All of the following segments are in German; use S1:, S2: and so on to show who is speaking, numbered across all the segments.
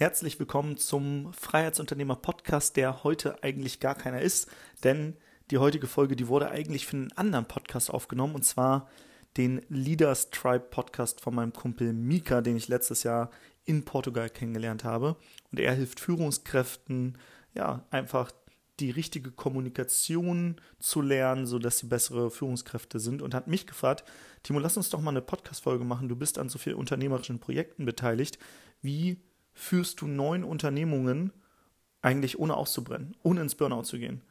S1: Herzlich willkommen zum Freiheitsunternehmer Podcast, der heute eigentlich gar keiner ist, denn die heutige Folge, die wurde eigentlich für einen anderen Podcast aufgenommen und zwar den Leaders Tribe Podcast von meinem Kumpel Mika, den ich letztes Jahr in Portugal kennengelernt habe und er hilft Führungskräften, ja, einfach die richtige Kommunikation zu lernen, sodass sie bessere Führungskräfte sind und hat mich gefragt, Timo, lass uns doch mal eine Podcast-Folge machen. Du bist an so vielen unternehmerischen Projekten beteiligt. Wie führst du neun Unternehmungen eigentlich ohne auszubrennen, ohne ins Burnout zu gehen?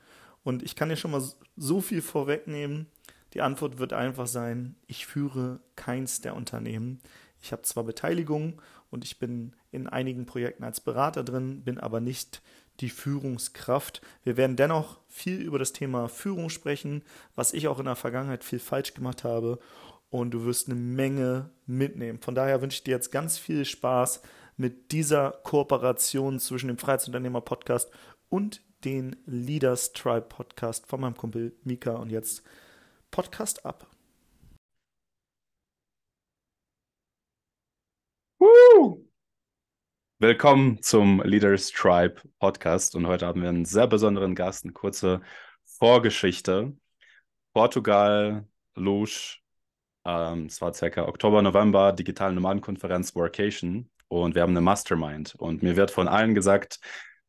S1: Und ich kann dir schon mal so viel vorwegnehmen. Die Antwort wird einfach sein, ich führe keins der Unternehmen. Ich habe zwar Beteiligung und ich bin in einigen Projekten als Berater drin, bin aber nicht die Führungskraft. Wir werden dennoch viel über das Thema Führung sprechen, was ich auch in der Vergangenheit viel falsch gemacht habe und du wirst eine Menge mitnehmen. Von daher wünsche ich dir jetzt ganz viel Spaß mit dieser Kooperation zwischen dem Freiheitsunternehmer Podcast und den Leaders Tribe Podcast von meinem Kumpel Mika und jetzt Podcast ab.
S2: Woo! Willkommen zum Leaders Tribe Podcast und heute haben wir einen sehr besonderen Gast, eine kurze Vorgeschichte. Portugal, Lusch, ähm, es war circa Oktober, November, digitale Nomadenkonferenz Workation und wir haben eine Mastermind. Und mir wird von allen gesagt,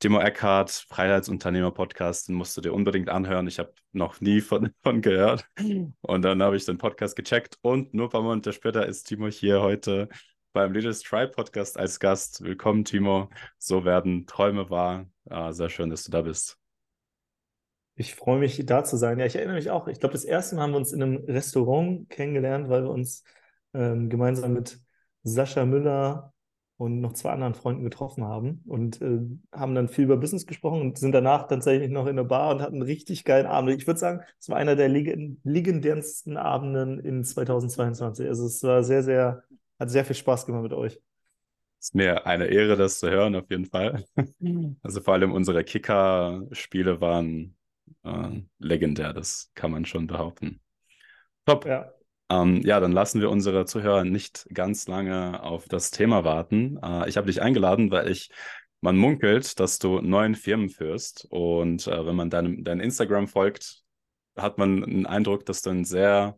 S2: Timo Eckhart, Freiheitsunternehmer-Podcast, den musst du dir unbedingt anhören. Ich habe noch nie von, von gehört. Und dann habe ich den Podcast gecheckt und nur ein paar Monate später ist Timo hier heute beim Leaders Tribe Podcast als Gast. Willkommen, Timo. So werden Träume wahr. Ah, sehr schön, dass du da bist.
S1: Ich freue mich, da zu sein. Ja, ich erinnere mich auch. Ich glaube, das erste Mal haben wir uns in einem Restaurant kennengelernt, weil wir uns ähm, gemeinsam mit Sascha Müller und noch zwei anderen Freunden getroffen haben und äh, haben dann viel über Business gesprochen und sind danach tatsächlich noch in der Bar und hatten einen richtig geilen Abend. Ich würde sagen, es war einer der legendärsten Abenden in 2022. Also es war sehr, sehr, hat sehr viel Spaß gemacht mit euch.
S2: Es ist mir eine Ehre, das zu hören, auf jeden Fall. Also vor allem unsere Kicker-Spiele waren äh, legendär, das kann man schon behaupten. Top. Ja. Ähm, ja, dann lassen wir unsere Zuhörer nicht ganz lange auf das Thema warten. Äh, ich habe dich eingeladen, weil ich, man munkelt, dass du neun Firmen führst. Und äh, wenn man deinem, dein Instagram folgt, hat man einen Eindruck, dass du ein sehr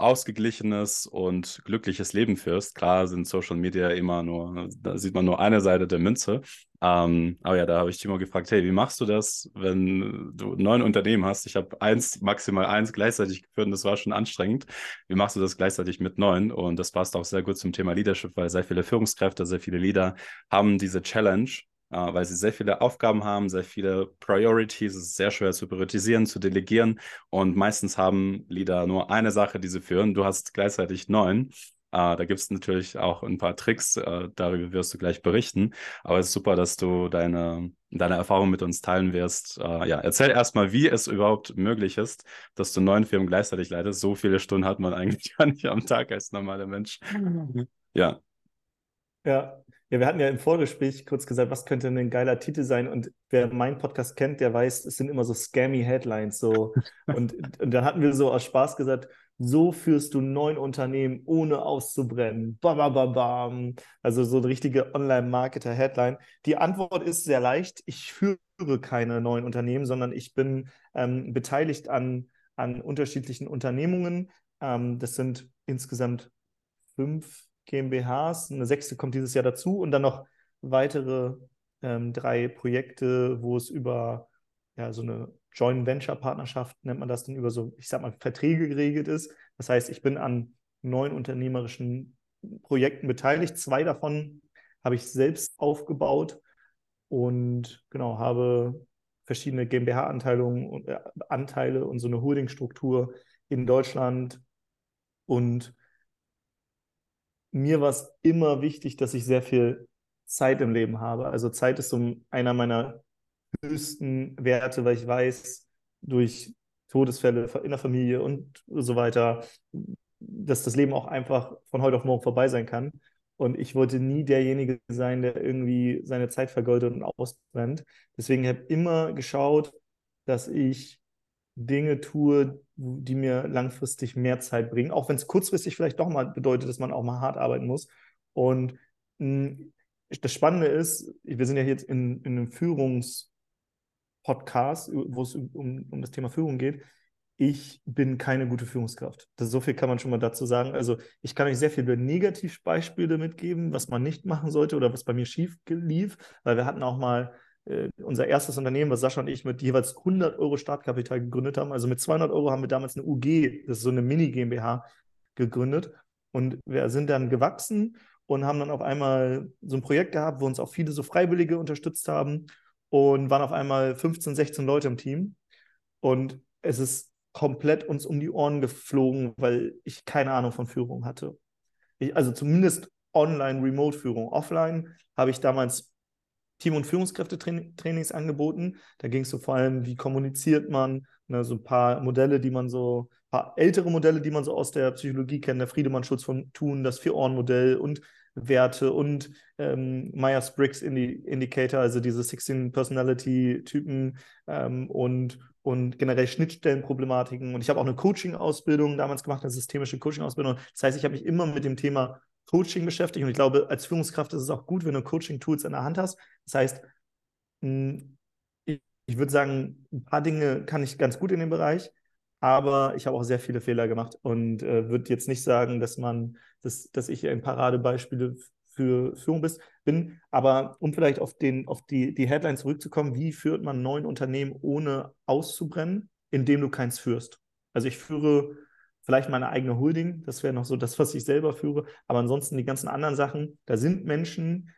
S2: ausgeglichenes und glückliches Leben führst. Klar sind Social Media immer nur, da sieht man nur eine Seite der Münze. Ähm, aber ja, da habe ich Timo gefragt, hey, wie machst du das, wenn du neun Unternehmen hast? Ich habe eins, maximal eins gleichzeitig geführt und das war schon anstrengend. Wie machst du das gleichzeitig mit neun? Und das passt auch sehr gut zum Thema Leadership, weil sehr viele Führungskräfte, sehr viele Leader haben diese Challenge, weil sie sehr viele Aufgaben haben, sehr viele Priorities. Es ist sehr schwer zu priorisieren, zu delegieren. Und meistens haben Leader nur eine Sache, die sie führen. Du hast gleichzeitig neun. Uh, da gibt es natürlich auch ein paar Tricks, uh, darüber wirst du gleich berichten. Aber es ist super, dass du deine, deine Erfahrung mit uns teilen wirst. Uh, ja, erzähl erstmal, wie es überhaupt möglich ist, dass du neun Firmen gleichzeitig leitest. So viele Stunden hat man eigentlich gar nicht am Tag als normaler Mensch.
S1: Ja. Ja, ja, wir hatten ja im Vorgespräch kurz gesagt, was könnte ein geiler Titel sein? Und wer meinen Podcast kennt, der weiß, es sind immer so scammy Headlines. So. und, und dann hatten wir so aus Spaß gesagt, so führst du neun Unternehmen ohne auszubrennen. Bam, bam, bam. Also so eine richtige Online-Marketer-Headline. Die Antwort ist sehr leicht. Ich führe keine neuen Unternehmen, sondern ich bin ähm, beteiligt an, an unterschiedlichen Unternehmungen. Ähm, das sind insgesamt fünf GmbHs, eine sechste kommt dieses Jahr dazu und dann noch weitere ähm, drei Projekte, wo es über ja, so eine Joint Venture Partnerschaft nennt man das dann über so, ich sag mal, Verträge geregelt ist. Das heißt, ich bin an neun unternehmerischen Projekten beteiligt. Zwei davon habe ich selbst aufgebaut und genau habe verschiedene GmbH-Anteile und, äh, Anteile und so eine Holdingstruktur in Deutschland und mir war es immer wichtig, dass ich sehr viel Zeit im Leben habe. Also Zeit ist so einer meiner höchsten Werte, weil ich weiß, durch Todesfälle in der Familie und so weiter, dass das Leben auch einfach von heute auf morgen vorbei sein kann. Und ich wollte nie derjenige sein, der irgendwie seine Zeit vergeudet und ausbrennt. Deswegen habe ich immer geschaut, dass ich Dinge tue, die mir langfristig mehr Zeit bringen, auch wenn es kurzfristig vielleicht doch mal bedeutet, dass man auch mal hart arbeiten muss. Und mh, hm, das Spannende ist, wir sind ja jetzt in, in einem Führungspodcast, wo es um, um das Thema Führung geht. Ich bin keine gute Führungskraft. Das, so viel kann man schon mal dazu sagen. Also ich kann euch sehr viele Negativbeispiele mitgeben, was man nicht machen sollte oder was bei mir schief lief, weil wir hatten auch mal unser erstes Unternehmen, was Sascha und ich mit jeweils 100 Euro Startkapital gegründet haben. Also mit 200 Euro haben wir damals eine UG, das ist so eine Mini-GmbH, gegründet. Und wir sind dann gewachsen und haben dann auf einmal so ein Projekt gehabt, wo uns auch viele so Freiwillige unterstützt haben und waren auf einmal 15, 16 Leute im Team. Und es ist komplett uns um die Ohren geflogen, weil ich keine Ahnung von Führung hatte. Ich, also zumindest Online-Remote-Führung. Offline habe ich damals Team- und Führungskräftetrainings angeboten. Da ging es so vor allem, wie kommuniziert man, ne, so ein paar Modelle, die man so, ein paar ältere Modelle, die man so aus der Psychologie kennt, der Friedemann-Schutz von Thun, das Vier-Ohren-Modell und Werte und ähm, Myers-Briggs Indicator, also diese 16 Personality-Typen ähm, und, und generell Schnittstellenproblematiken. Und ich habe auch eine Coaching-Ausbildung damals gemacht, eine systemische Coaching-Ausbildung. Das heißt, ich habe mich immer mit dem Thema Coaching beschäftigt. Und ich glaube, als Führungskraft ist es auch gut, wenn du Coaching-Tools in der Hand hast. Das heißt, hm, ich würde sagen, ein paar Dinge kann ich ganz gut in dem Bereich, aber ich habe auch sehr viele Fehler gemacht und äh, würde jetzt nicht sagen, dass man, dass, dass ich ein Paradebeispiel für Führung bist, bin. Aber um vielleicht auf, den, auf die, die Headline zurückzukommen, wie führt man neun Unternehmen ohne auszubrennen, indem du keins führst? Also ich führe vielleicht meine eigene Holding, das wäre noch so das, was ich selber führe. Aber ansonsten die ganzen anderen Sachen, da sind Menschen,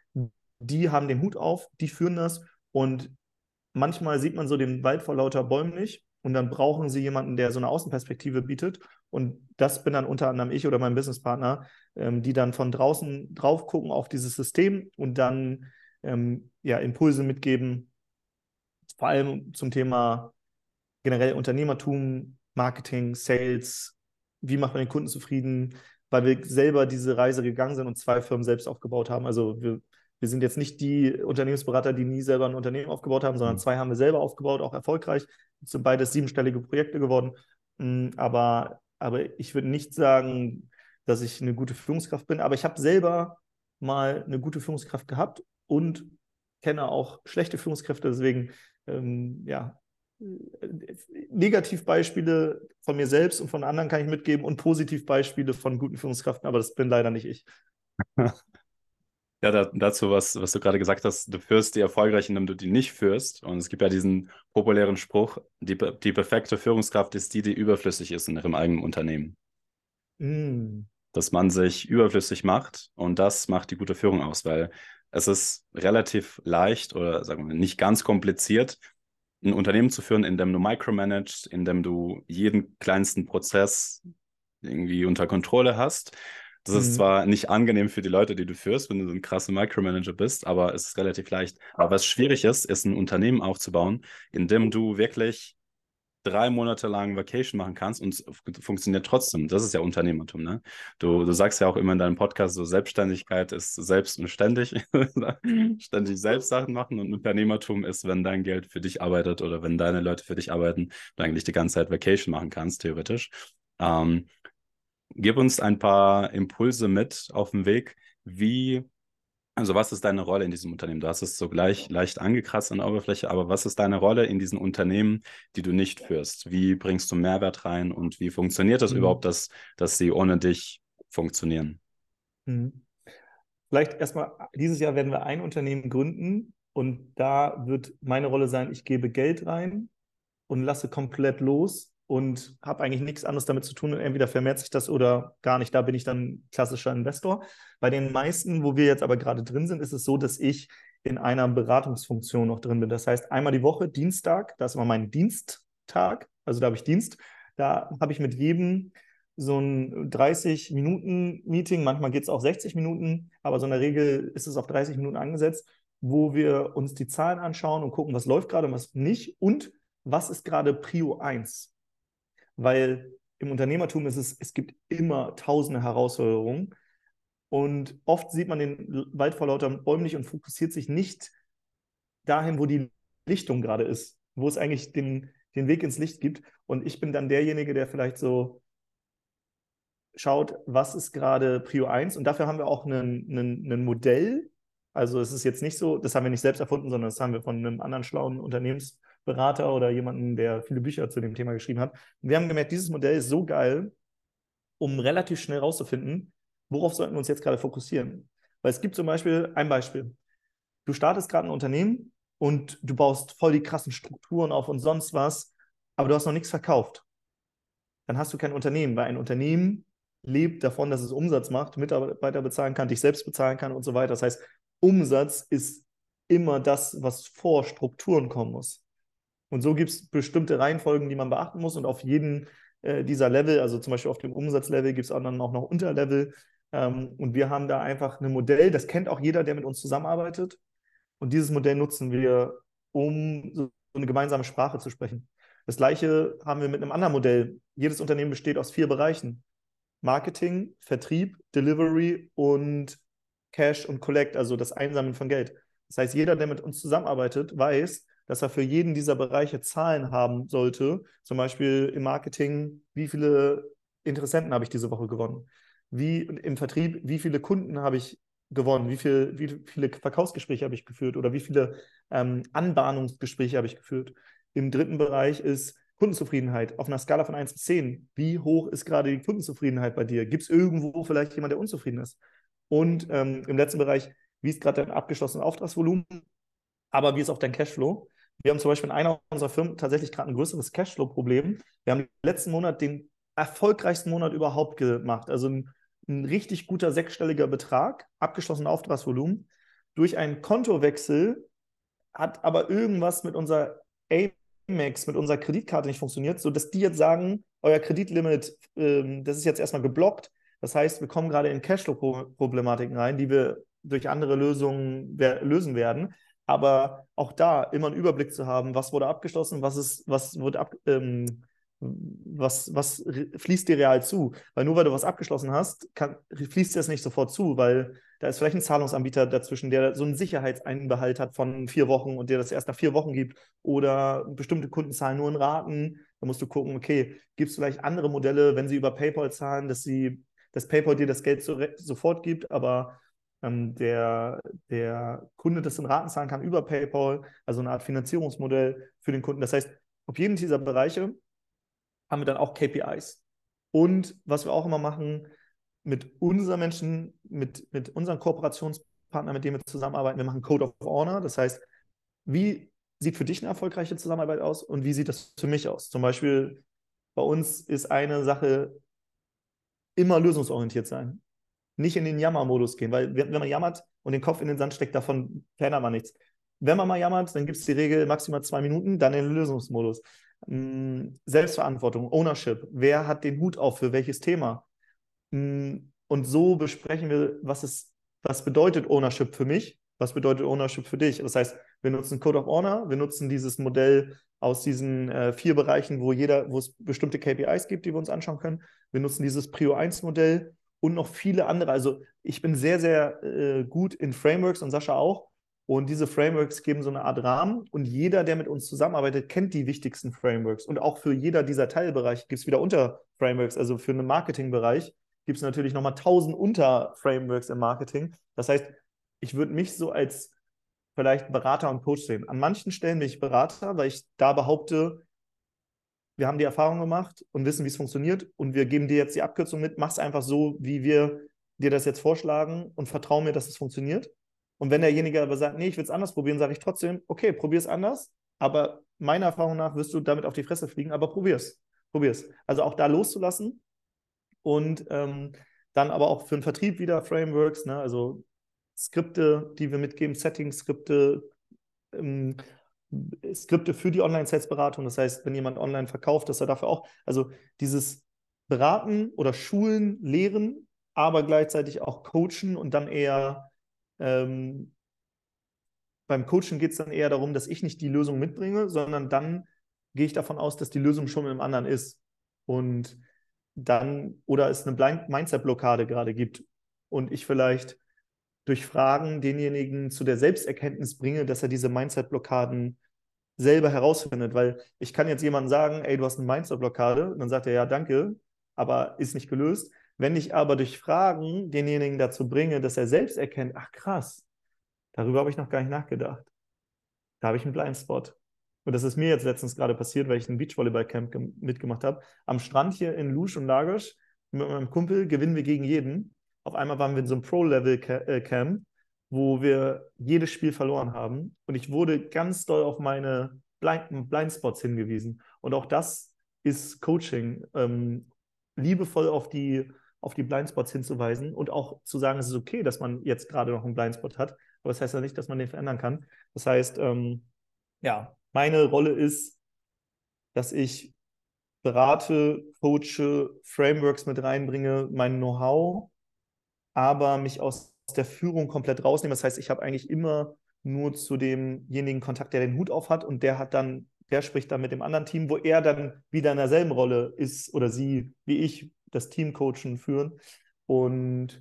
S1: die haben den Hut auf, die führen das. Und manchmal sieht man so den Wald vor lauter Bäumen nicht. Und dann brauchen sie jemanden, der so eine Außenperspektive bietet. Und das bin dann unter anderem ich oder mein Businesspartner, ähm, die dann von draußen drauf gucken auf dieses System und dann ähm, ja, Impulse mitgeben, vor allem zum Thema generell Unternehmertum, Marketing, Sales, wie macht man den Kunden zufrieden, weil wir selber diese Reise gegangen sind und zwei Firmen selbst aufgebaut haben. Also wir, wir sind jetzt nicht die Unternehmensberater, die nie selber ein Unternehmen aufgebaut haben, sondern mhm. zwei haben wir selber aufgebaut, auch erfolgreich. Es sind beides siebenstellige Projekte geworden. Mm, aber, aber ich würde nicht sagen, dass ich eine gute Führungskraft bin, aber ich habe selber mal eine gute Führungskraft gehabt und kenne auch schlechte Führungskräfte. Deswegen, ähm, ja, Negativbeispiele von mir selbst und von anderen kann ich mitgeben und Positivbeispiele von guten Führungskräften, aber das bin leider nicht ich.
S2: Ja, dazu, was, was du gerade gesagt hast, du führst die erfolgreich, indem du die nicht führst. Und es gibt ja diesen populären Spruch, die, die perfekte Führungskraft ist die, die überflüssig ist in ihrem eigenen Unternehmen. Mm. Dass man sich überflüssig macht und das macht die gute Führung aus, weil es ist relativ leicht oder sagen wir nicht ganz kompliziert, ein Unternehmen zu führen, in dem du micromanagst, in dem du jeden kleinsten Prozess irgendwie unter Kontrolle hast. Das mhm. ist zwar nicht angenehm für die Leute, die du führst, wenn du so ein krasser Micromanager bist, aber es ist relativ leicht. Aber was schwierig ist, ist ein Unternehmen aufzubauen, in dem du wirklich drei Monate lang Vacation machen kannst und es funktioniert trotzdem. Das ist ja Unternehmertum, ne? Du, du sagst ja auch immer in deinem Podcast, so Selbstständigkeit ist selbst und ständig, ständig selbst Sachen machen und Unternehmertum ist, wenn dein Geld für dich arbeitet oder wenn deine Leute für dich arbeiten, du eigentlich die ganze Zeit Vacation machen kannst, theoretisch. Ähm, gib uns ein paar Impulse mit auf dem Weg, wie also was ist deine Rolle in diesem Unternehmen? Du hast es so gleich leicht angekratzt an der Oberfläche, aber was ist deine Rolle in diesen Unternehmen, die du nicht führst? Wie bringst du Mehrwert rein und wie funktioniert das mhm. überhaupt, dass, dass sie ohne dich funktionieren?
S1: Mhm. Vielleicht erstmal, dieses Jahr werden wir ein Unternehmen gründen und da wird meine Rolle sein, ich gebe Geld rein und lasse komplett los und habe eigentlich nichts anderes damit zu tun. Entweder vermehrt sich das oder gar nicht. Da bin ich dann klassischer Investor. Bei den meisten, wo wir jetzt aber gerade drin sind, ist es so, dass ich in einer Beratungsfunktion noch drin bin. Das heißt, einmal die Woche, Dienstag, das ist immer mein Diensttag, also da habe ich Dienst. Da habe ich mit jedem so ein 30-Minuten-Meeting, manchmal geht es auch 60 Minuten, aber so in der Regel ist es auf 30 Minuten angesetzt, wo wir uns die Zahlen anschauen und gucken, was läuft gerade und was nicht und was ist gerade Prio 1 weil im Unternehmertum ist es, es gibt immer tausende Herausforderungen und oft sieht man den Wald vor lauter Bäumen nicht und fokussiert sich nicht dahin, wo die Lichtung gerade ist, wo es eigentlich den, den Weg ins Licht gibt. Und ich bin dann derjenige, der vielleicht so schaut, was ist gerade Prio 1. Und dafür haben wir auch ein Modell Also es ist jetzt nicht so, das haben wir nicht selbst erfunden, sondern das haben wir von einem anderen schlauen Unternehmensberater oder jemanden, der viele Bücher zu dem Thema geschrieben hat. Und wir haben gemerkt, dieses Modell ist so geil, um relativ schnell rauszufinden, worauf sollten wir uns jetzt gerade fokussieren. Weil es gibt zum Beispiel ein Beispiel. Du startest gerade ein Unternehmen und du baust voll die krassen Strukturen auf und sonst was, aber du hast noch nichts verkauft. Dann hast du kein Unternehmen, weil ein Unternehmen lebt davon, dass es Umsatz macht, Mitarbeiter bezahlen kann, dich selbst bezahlen kann und so weiter. Das heißt, Umsatz ist immer das, was vor Strukturen kommen muss. Und so gibt es bestimmte Reihenfolgen, die man beachten muss. Und auf jeden äh, dieser Level, also zum Beispiel auf dem Umsatzlevel, gibt es dann auch noch Unterlevel. Ähm, und wir haben da einfach ein Modell, das kennt auch jeder, der mit uns zusammenarbeitet. Und dieses Modell nutzen wir, um so eine gemeinsame Sprache zu sprechen. Das gleiche haben wir mit einem anderen Modell. Jedes Unternehmen besteht aus vier Bereichen. Marketing, Vertrieb, Delivery und Cash und Collect, also das Einsammeln von Geld. Das heißt, jeder, der mit uns zusammenarbeitet, weiß, dass er für jeden dieser Bereiche Zahlen haben sollte. Zum Beispiel im Marketing, wie viele Interessenten habe ich diese Woche gewonnen? Wie im Vertrieb, wie viele Kunden habe ich gewonnen? Wie, viel, wie viele Verkaufsgespräche habe ich geführt? Oder wie viele ähm, Anbahnungsgespräche habe ich geführt? Im dritten Bereich ist Kundenzufriedenheit auf einer Skala von 1 bis 10. Wie hoch ist gerade die Kundenzufriedenheit bei dir? Gibt es irgendwo vielleicht jemand, der unzufrieden ist? Und ähm, im letzten Bereich, wie ist gerade dein abgeschlossenes Auftragsvolumen? Aber wie ist auch dein Cashflow? Wir haben zum Beispiel in einer unserer Firmen tatsächlich gerade ein größeres Cashflow-Problem. Wir haben letzten Monat den erfolgreichsten Monat überhaupt gemacht. Also ein, ein richtig guter sechsstelliger Betrag, abgeschlossenes Auftragsvolumen. Durch einen Kontowechsel hat aber irgendwas mit unserer Amex, mit unserer Kreditkarte nicht funktioniert, sodass die jetzt sagen, euer Kreditlimit, ähm, das ist jetzt erstmal geblockt. Das heißt, wir kommen gerade in Cashflow-Problematiken rein, die wir durch andere Lösungen lösen werden. Aber auch da immer einen Überblick zu haben, was wurde abgeschlossen, was ist, was wird ab, ähm, was, was fließt dir real zu? Weil nur weil du was abgeschlossen hast, kann, fließt dir das nicht sofort zu, weil da ist vielleicht ein Zahlungsanbieter dazwischen, der so einen Sicherheitseinbehalt hat von vier Wochen und dir das erst nach vier Wochen gibt oder bestimmte Kunden zahlen nur in Raten. Da musst du gucken, okay, gibt es vielleicht andere Modelle, wenn sie über PayPal zahlen, dass sie, dass PayPal dir das Geld so, sofort gibt, aber ähm, der, der Kunde das in Raten zahlen kann über PayPal, also eine Art Finanzierungsmodell für den Kunden. Das heißt, auf jeden dieser Bereiche haben wir dann auch KPIs. Und was wir auch immer machen, mit unseren Menschen, mit, mit unseren Kooperationspartnern, mit denen wir zusammenarbeiten, wir machen Code of Honor. Das heißt, wie sieht für dich eine erfolgreiche Zusammenarbeit aus und wie sieht das für mich aus? Zum Beispiel bei uns ist eine Sache immer lösungsorientiert sein. Nicht in den Jammermodus gehen, weil wenn man jammert und den Kopf in den Sand steckt, davon verändert man nichts. Wenn man mal jammert, dann gibt es die Regel maximal zwei Minuten, dann in den Lösungsmodus. Hm, Selbstverantwortung, Ownership. Wer hat den Hut auf für welches Thema? Hm, und so besprechen wir, was, ist, was bedeutet Ownership für mich, was bedeutet Ownership für dich. Das heißt, wir nutzen Code of Honor, wir nutzen dieses Modell aus diesen äh, vier Bereichen, wo jeder, wo es bestimmte KPIs gibt, die wir uns anschauen können. Wir nutzen dieses Prio 1 Modell und noch viele andere. Also ich bin sehr, sehr äh, gut in Frameworks und Sascha auch. Und diese Frameworks geben so eine Art Rahmen und jeder, der mit uns zusammenarbeitet, kennt die wichtigsten Frameworks. Und auch für jeder dieser Teilbereiche gibt es wieder Unterframeworks. Also für einen Marketingbereich gibt es natürlich nochmal tausend Unterframeworks im Marketing. Das heißt, ich würde mich so als vielleicht Berater und Coach sehen. An manchen Stellen bin ich Berater, weil ich da behaupte, wir haben die Erfahrung gemacht und wissen, wie es funktioniert und wir geben dir jetzt die Abkürzung mit, mach es einfach so, wie wir dir das jetzt vorschlagen und vertraue mir, dass es funktioniert. Und wenn derjenige aber sagt, nee, ich will es anders probieren, sage ich trotzdem, okay, probier es anders, aber meiner Erfahrung nach wirst du damit auf die Fresse fliegen, aber probier's. Probier's. Also auch da loszulassen und ähm, dann aber auch für den Vertrieb wieder Frameworks, ne? also Skripte, die wir mitgeben, Settings-Skripte, ähm, Skripte für die Online-Sales-Beratung. Das heißt, wenn jemand online verkauft, dass er dafür auch, also dieses Beraten oder Schulen, Lehren, aber gleichzeitig auch coachen und dann eher ähm, beim Coaching geht es dann eher darum, dass ich nicht die Lösung mitbringe, sondern dann gehe ich davon aus, dass die Lösung schon dem anderen ist. Und dann, oder es eine Mindset-Blockade gerade gibt und ich vielleicht durch Fragen denjenigen zu der Selbsterkenntnis bringe, dass er diese Mindset-Blockaden selber herausfindet. Weil ich kann jetzt jemandem sagen, ey, du hast eine Mindset-Blockade, dann sagt er, ja, danke, aber ist nicht gelöst. Wenn ich aber durch Fragen denjenigen dazu bringe, dass er selbst erkennt, ach krass, darüber habe ich noch gar nicht nachgedacht. Da habe ich einen Blindspot. Und das ist mir jetzt letztens gerade passiert, weil ich ein Beachvolleyball-Camp mitgemacht habe. Am Strand hier in Lusch und Lagos mit meinem Kumpel gewinnen wir gegen jeden. Auf einmal waren wir in so einem Pro-Level-Camp, äh, wo wir jedes Spiel verloren haben. Und ich wurde ganz doll auf meine Blind Blindspots hingewiesen. Und auch das ist Coaching, ähm, liebevoll auf die, auf die Blindspots hinzuweisen und auch zu sagen, es ist okay, dass man jetzt gerade noch einen Blindspot hat. Aber das heißt ja nicht, dass man den verändern kann. Das heißt, ähm, ja, meine Rolle ist, dass ich berate, coache, Frameworks mit reinbringe, mein Know-how, aber mich aus der Führung komplett rausnehme. Das heißt, ich habe eigentlich immer nur zu demjenigen Kontakt, der den Hut auf hat und der hat dann, der spricht dann mit dem anderen Team, wo er dann wieder in derselben Rolle ist oder sie, wie ich, das Team coachen, führen. Und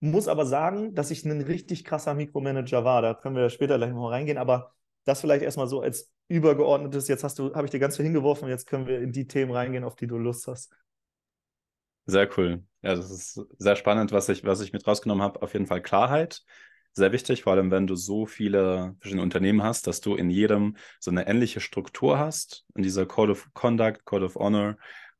S1: muss aber sagen, dass ich ein richtig krasser Mikromanager war. Da können wir später gleich noch reingehen, aber das vielleicht erstmal so als übergeordnetes. Jetzt hast du, habe ich dir ganz viel hingeworfen jetzt können wir in die Themen reingehen, auf die du Lust hast.
S2: Sehr cool. Ja, das ist sehr spannend, was ich, was ich mit rausgenommen habe. Auf jeden Fall Klarheit. Sehr wichtig, vor allem wenn du so viele verschiedene Unternehmen hast, dass du in jedem so eine ähnliche Struktur hast, in dieser Code of Conduct, Code of Honor,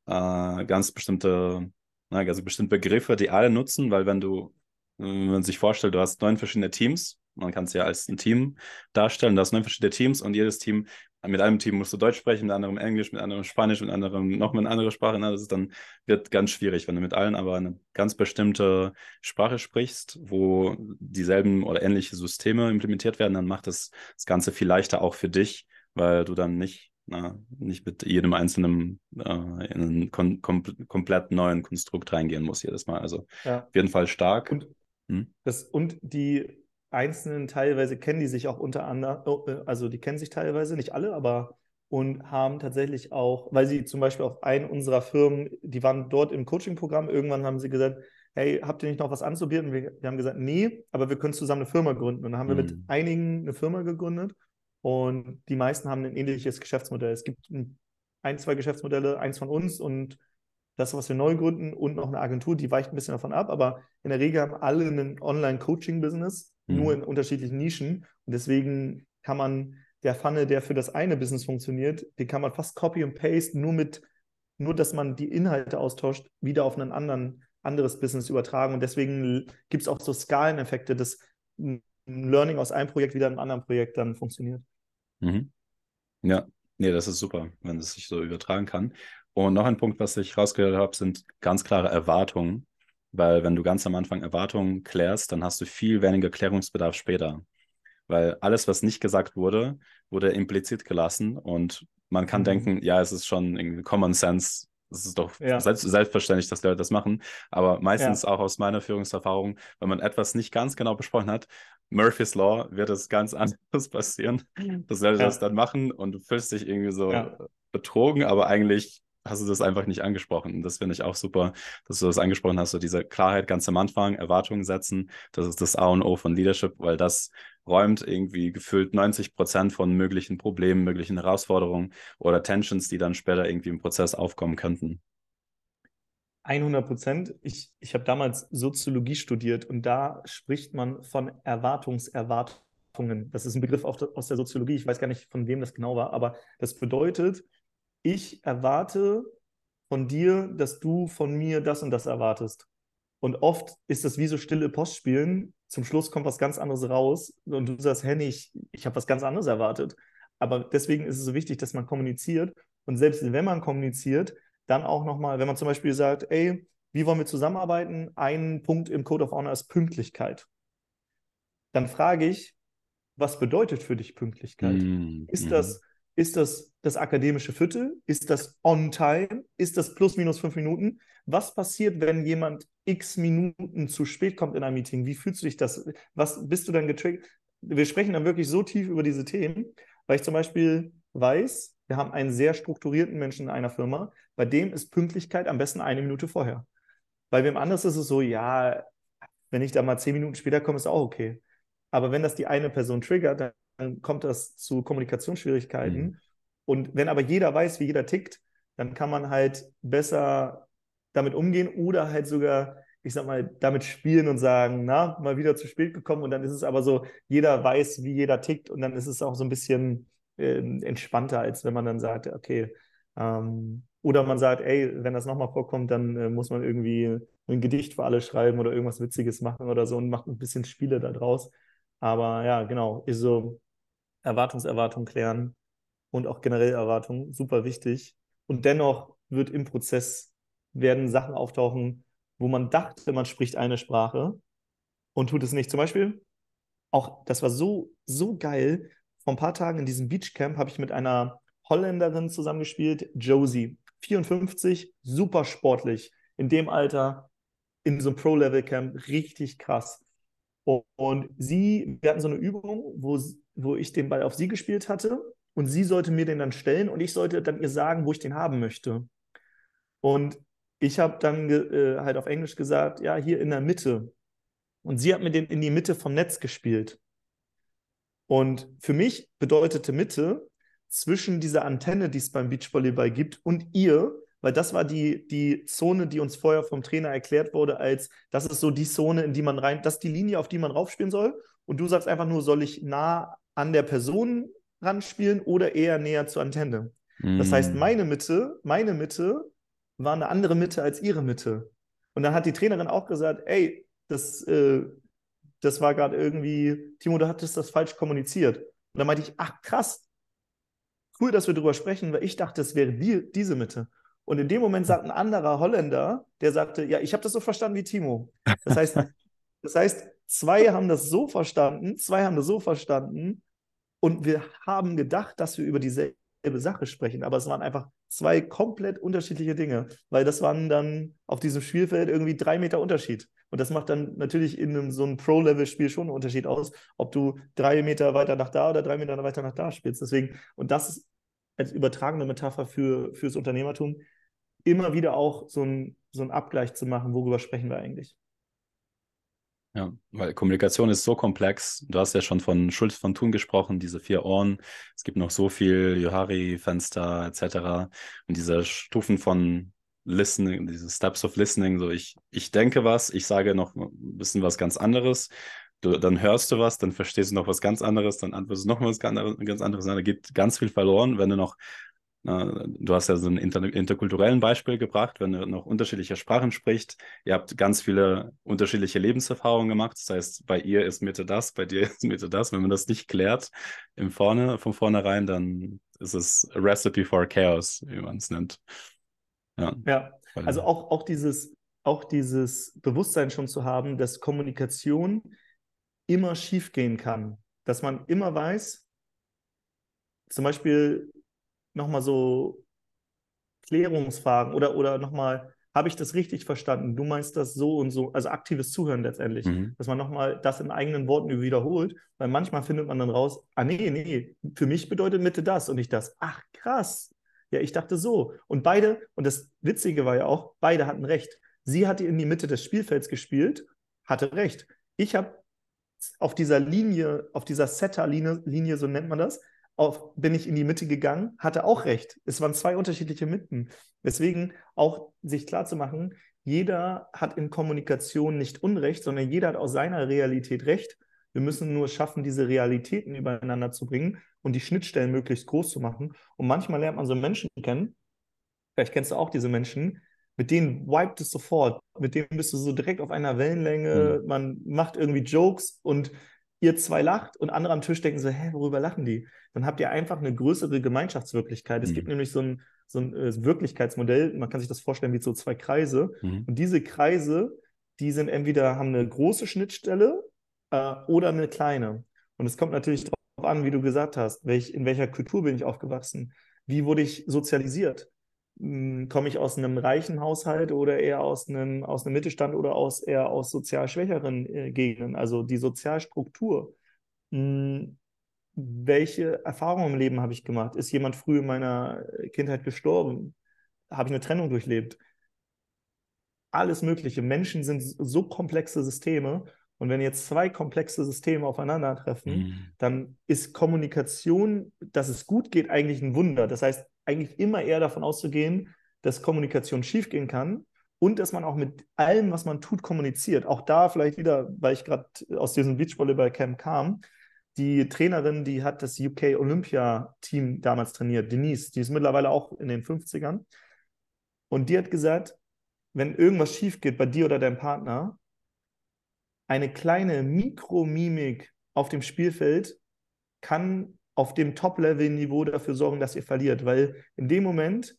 S2: äh, ganz bestimmte, also bestimmte Begriffe, die alle nutzen, weil wenn du, wenn man sich vorstellt, du hast neun verschiedene Teams man kann es ja als ein Team darstellen. Da neun verschiedene Teams und jedes Team, mit einem Team musst du Deutsch sprechen, mit anderem Englisch, mit anderem Spanisch, mit anderem noch mit einer anderen Sprache. Na, das ist dann wird ganz schwierig, wenn du mit allen aber eine ganz bestimmte Sprache sprichst, wo dieselben oder ähnliche Systeme implementiert werden, dann macht das, das Ganze viel leichter auch für dich, weil du dann nicht na, nicht mit jedem einzelnen äh, in einen kom kom komplett neuen Konstrukt reingehen muss jedes Mal. Also ja. auf jeden Fall stark.
S1: Und, hm? das, und die Einzelnen teilweise kennen die sich auch untereinander, oh, äh, also die kennen sich teilweise, nicht alle, aber und haben tatsächlich auch, weil sie zum Beispiel auf einen unserer Firmen, die waren dort im Coaching-Programm, irgendwann haben sie gesagt, hey, habt ihr nicht noch was anzubieten? Wir, wir haben gesagt, nee, aber wir können zusammen eine Firma gründen. Und dann haben wir mit mhm. einigen eine Firma gegründet und die meisten haben ein ähnliches Geschäftsmodell. Es gibt ein, zwei Geschäftsmodelle, eins von uns und das, was wir neu gründen und noch eine Agentur, die weicht ein bisschen davon ab, aber in der Regel haben alle ein Online-Coaching-Business, mhm. nur in unterschiedlichen Nischen. Und deswegen kann man der Pfanne, der für das eine Business funktioniert, den kann man fast copy und paste, nur mit, nur dass man die Inhalte austauscht, wieder auf ein anderen, anderes Business übertragen. Und deswegen gibt es auch so Skaleneffekte, dass ein Learning aus einem Projekt wieder in einem anderen Projekt dann funktioniert.
S2: Mhm. Ja, nee, das ist super, wenn es sich so übertragen kann. Und noch ein Punkt, was ich rausgehört habe, sind ganz klare Erwartungen. Weil wenn du ganz am Anfang Erwartungen klärst, dann hast du viel weniger Klärungsbedarf später. Weil alles, was nicht gesagt wurde, wurde implizit gelassen und man kann mhm. denken, ja, es ist schon irgendwie Common Sense, es ist doch ja. selbst, selbstverständlich, dass Leute das machen. Aber meistens ja. auch aus meiner Führungserfahrung, wenn man etwas nicht ganz genau besprochen hat, Murphy's Law wird es ganz anders passieren, dass Leute ja. das dann machen und du fühlst dich irgendwie so betrogen, aber eigentlich hast du das einfach nicht angesprochen. Und das finde ich auch super, dass du das angesprochen hast, so diese Klarheit ganz am Anfang, Erwartungen setzen, das ist das A und O von Leadership, weil das räumt irgendwie gefühlt 90 Prozent von möglichen Problemen, möglichen Herausforderungen oder Tensions, die dann später irgendwie im Prozess aufkommen könnten.
S1: 100 Prozent. Ich, ich habe damals Soziologie studiert und da spricht man von Erwartungserwartungen. Das ist ein Begriff aus der Soziologie. Ich weiß gar nicht, von wem das genau war, aber das bedeutet, ich erwarte von dir, dass du von mir das und das erwartest. Und oft ist das wie so stille Postspielen. Zum Schluss kommt was ganz anderes raus und du sagst, Henny, ich, ich habe was ganz anderes erwartet. Aber deswegen ist es so wichtig, dass man kommuniziert. Und selbst wenn man kommuniziert, dann auch nochmal, wenn man zum Beispiel sagt, ey, wie wollen wir zusammenarbeiten? Ein Punkt im Code of Honor ist Pünktlichkeit. Dann frage ich, was bedeutet für dich Pünktlichkeit? Mm, ist das mhm. Ist das das akademische Viertel? Ist das on time? Ist das plus minus fünf Minuten? Was passiert, wenn jemand x Minuten zu spät kommt in ein Meeting? Wie fühlst du dich das? Was bist du dann getriggert? Wir sprechen dann wirklich so tief über diese Themen, weil ich zum Beispiel weiß, wir haben einen sehr strukturierten Menschen in einer Firma, bei dem ist Pünktlichkeit am besten eine Minute vorher. Bei wem anders ist es so, ja, wenn ich da mal zehn Minuten später komme, ist auch okay. Aber wenn das die eine Person triggert, dann dann kommt das zu Kommunikationsschwierigkeiten. Mhm. Und wenn aber jeder weiß, wie jeder tickt, dann kann man halt besser damit umgehen oder halt sogar ich sag mal, damit spielen und sagen, na, mal wieder zu spät gekommen. Und dann ist es aber so, jeder weiß, wie jeder tickt. Und dann ist es auch so ein bisschen äh, entspannter, als wenn man dann sagt, okay, ähm, oder man sagt, ey, wenn das nochmal vorkommt, dann äh, muss man irgendwie ein Gedicht für alle schreiben oder irgendwas Witziges machen oder so und macht ein bisschen Spiele da draus. Aber ja, genau, ist so Erwartungserwartung klären und auch generell Erwartungen, super wichtig. Und dennoch wird im Prozess werden Sachen auftauchen, wo man dachte, man spricht eine Sprache und tut es nicht. Zum Beispiel, auch das war so, so geil. Vor ein paar Tagen in diesem Beachcamp habe ich mit einer Holländerin zusammengespielt, Josie, 54, super sportlich. In dem Alter, in so einem Pro-Level-Camp, richtig krass. Und sie, wir hatten so eine Übung, wo, wo ich den Ball auf sie gespielt hatte und sie sollte mir den dann stellen und ich sollte dann ihr sagen, wo ich den haben möchte. Und ich habe dann äh, halt auf Englisch gesagt, ja, hier in der Mitte. Und sie hat mir den in die Mitte vom Netz gespielt. Und für mich bedeutete Mitte zwischen dieser Antenne, die es beim Beachvolleyball gibt, und ihr, weil das war die, die Zone, die uns vorher vom Trainer erklärt wurde, als das ist so die Zone, in die man rein, das ist die Linie, auf die man raufspielen soll. Und du sagst einfach nur, soll ich nah an der Person ranspielen oder eher näher zur Antenne? Mm. Das heißt, mm. meine Mitte, meine Mitte war eine andere Mitte als ihre Mitte. Und dann hat die Trainerin auch gesagt, ey, das, äh, das war gerade irgendwie, Timo, du hattest das falsch kommuniziert. Und dann meinte ich, ach krass, cool, dass wir darüber sprechen, weil ich dachte, es wäre die, diese Mitte. Und in dem Moment sagt ein anderer Holländer, der sagte, ja, ich habe das so verstanden wie Timo. Das heißt, das heißt, zwei haben das so verstanden, zwei haben das so verstanden und wir haben gedacht, dass wir über dieselbe Sache sprechen, aber es waren einfach zwei komplett unterschiedliche Dinge, weil das waren dann auf diesem Spielfeld irgendwie drei Meter Unterschied. Und das macht dann natürlich in einem, so einem Pro-Level-Spiel schon einen Unterschied aus, ob du drei Meter weiter nach da oder drei Meter weiter nach da spielst. Deswegen, und das ist als übertragene Metapher für, fürs Unternehmertum, immer wieder auch so ein, so ein Abgleich zu machen, worüber sprechen wir eigentlich.
S2: Ja, weil Kommunikation ist so komplex. Du hast ja schon von Schulz von Thun gesprochen, diese vier Ohren. Es gibt noch so viel Johari-Fenster etc. Und diese Stufen von Listening, diese Steps of Listening, so ich, ich denke was, ich sage noch ein bisschen was ganz anderes. Du, dann hörst du was, dann verstehst du noch was ganz anderes, dann antwortest du noch was ganz anderes. Da geht ganz viel verloren, wenn du noch Du hast ja so ein inter interkulturellen Beispiel gebracht, wenn du noch unterschiedliche Sprachen sprichst. Ihr habt ganz viele unterschiedliche Lebenserfahrungen gemacht. Das heißt, bei ihr ist Mitte das, bei dir ist Mitte das. Wenn man das nicht klärt im Vorne, von vornherein, dann ist es a Recipe for Chaos, wie man es nennt.
S1: Ja, ja. also auch, auch, dieses, auch dieses Bewusstsein schon zu haben, dass Kommunikation immer schiefgehen kann. Dass man immer weiß, zum Beispiel nochmal so Klärungsfragen oder, oder nochmal, habe ich das richtig verstanden? Du meinst das so und so, also aktives Zuhören letztendlich, mhm. dass man nochmal das in eigenen Worten wiederholt, weil manchmal findet man dann raus, ah nee, nee, für mich bedeutet Mitte das und nicht das. Ach krass, ja, ich dachte so. Und beide, und das Witzige war ja auch, beide hatten recht. Sie hatte in die Mitte des Spielfelds gespielt, hatte recht. Ich habe auf dieser Linie, auf dieser Setter-Linie, Linie, so nennt man das, auf, bin ich in die Mitte gegangen, hatte auch recht. Es waren zwei unterschiedliche Mitten. Deswegen auch sich klarzumachen, jeder hat in Kommunikation nicht Unrecht, sondern jeder hat aus seiner Realität Recht. Wir müssen nur schaffen, diese Realitäten übereinander zu bringen und die Schnittstellen möglichst groß zu machen. Und manchmal lernt man so Menschen kennen, vielleicht kennst du auch diese Menschen, mit denen wiped es sofort, mit denen bist du so direkt auf einer Wellenlänge, mhm. man macht irgendwie Jokes und ihr zwei lacht und andere am Tisch denken so, hä, worüber lachen die? Dann habt ihr einfach eine größere Gemeinschaftswirklichkeit. Es mhm. gibt nämlich so ein, so ein äh, Wirklichkeitsmodell, man kann sich das vorstellen wie so zwei Kreise. Mhm. Und diese Kreise, die sind entweder, haben eine große Schnittstelle äh, oder eine kleine. Und es kommt natürlich darauf an, wie du gesagt hast, welch, in welcher Kultur bin ich aufgewachsen? Wie wurde ich sozialisiert? Hm, komme ich aus einem reichen Haushalt oder eher aus einem, aus einem Mittelstand oder aus, eher aus sozial schwächeren äh, Gegenden, also die Sozialstruktur. Hm, welche Erfahrungen im Leben habe ich gemacht? Ist jemand früh in meiner Kindheit gestorben? Habe ich eine Trennung durchlebt? Alles Mögliche. Menschen sind so komplexe Systeme. Und wenn jetzt zwei komplexe Systeme aufeinandertreffen, mhm. dann ist Kommunikation, dass es gut geht, eigentlich ein Wunder. Das heißt, eigentlich immer eher davon auszugehen, dass Kommunikation schiefgehen kann und dass man auch mit allem, was man tut, kommuniziert. Auch da vielleicht wieder, weil ich gerade aus diesem Beachvolleyball-Camp kam, die Trainerin, die hat das UK Olympia-Team damals trainiert, Denise, die ist mittlerweile auch in den 50ern. Und die hat gesagt, wenn irgendwas schief geht bei dir oder deinem Partner, eine kleine Mikromimik auf dem Spielfeld kann auf dem Top-Level-Niveau dafür sorgen, dass ihr verliert. Weil in dem Moment,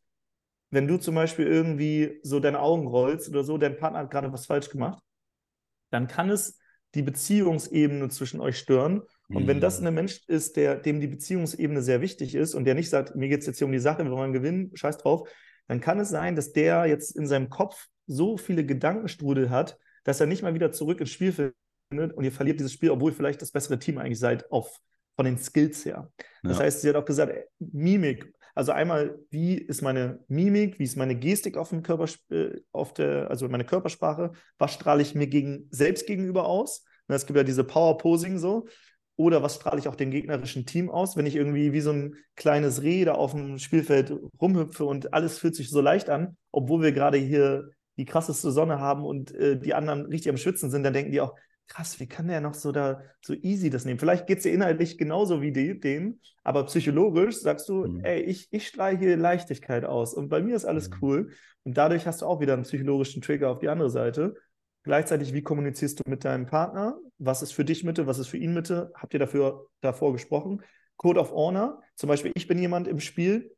S1: wenn du zum Beispiel irgendwie so deine Augen rollst oder so, dein Partner hat gerade was falsch gemacht, dann kann es die Beziehungsebene zwischen euch stören. Und mhm. wenn das mhm. ein Mensch ist, der, dem die Beziehungsebene sehr wichtig ist und der nicht sagt, mir geht es jetzt hier um die Sache, wir wollen gewinnen, scheiß drauf, dann kann es sein, dass der jetzt in seinem Kopf so viele Gedankenstrudel hat, dass er nicht mal wieder zurück ins Spiel findet und ihr verliert dieses Spiel, obwohl ihr vielleicht das bessere Team eigentlich seid, auf, von den Skills her. Ja. Das heißt, sie hat auch gesagt, Mimik. Also einmal, wie ist meine Mimik, wie ist meine Gestik auf dem Körper, äh, auf der, also meine Körpersprache, was strahle ich mir gegen, selbst gegenüber aus? Es gibt ja diese Power-Posing so. Oder was strahle ich auch dem gegnerischen Team aus, wenn ich irgendwie wie so ein kleines Reh da auf dem Spielfeld rumhüpfe und alles fühlt sich so leicht an, obwohl wir gerade hier die krasseste Sonne haben und äh, die anderen richtig am Schwitzen sind, dann denken die auch, krass, wie kann der noch so da so easy das nehmen? Vielleicht geht es dir inhaltlich genauso wie die, dem, aber psychologisch sagst du, mhm. ey, ich, ich strahle hier Leichtigkeit aus und bei mir ist alles mhm. cool. Und dadurch hast du auch wieder einen psychologischen Trigger auf die andere Seite. Gleichzeitig, wie kommunizierst du mit deinem Partner? Was ist für dich Mitte? Was ist für ihn Mitte? Habt ihr dafür davor gesprochen? Code of Honor, zum Beispiel, ich bin jemand im Spiel,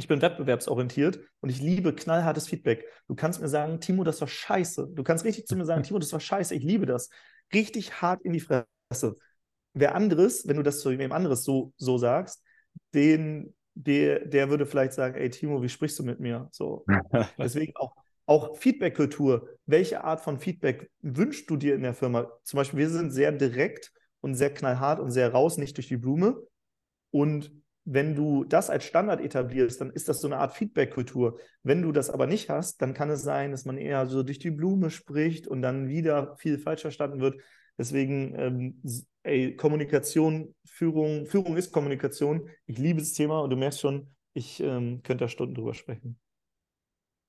S1: ich bin wettbewerbsorientiert und ich liebe knallhartes Feedback. Du kannst mir sagen, Timo, das war scheiße. Du kannst richtig zu mir sagen, Timo, das war scheiße, ich liebe das. Richtig hart in die Fresse. Wer anderes, wenn du das zu jemandem anderes so, so sagst, den, der, der würde vielleicht sagen, ey Timo, wie sprichst du mit mir? So. Deswegen auch auch Feedback-Kultur. Welche Art von Feedback wünschst du dir in der Firma? Zum Beispiel, wir sind sehr direkt und sehr knallhart und sehr raus, nicht durch die Blume. Und wenn du das als Standard etablierst, dann ist das so eine Art Feedback-Kultur. Wenn du das aber nicht hast, dann kann es sein, dass man eher so durch die Blume spricht und dann wieder viel falsch verstanden wird. Deswegen, ähm, ey, Kommunikation, Führung, Führung ist Kommunikation. Ich liebe das Thema und du merkst schon, ich ähm, könnte da Stunden drüber sprechen.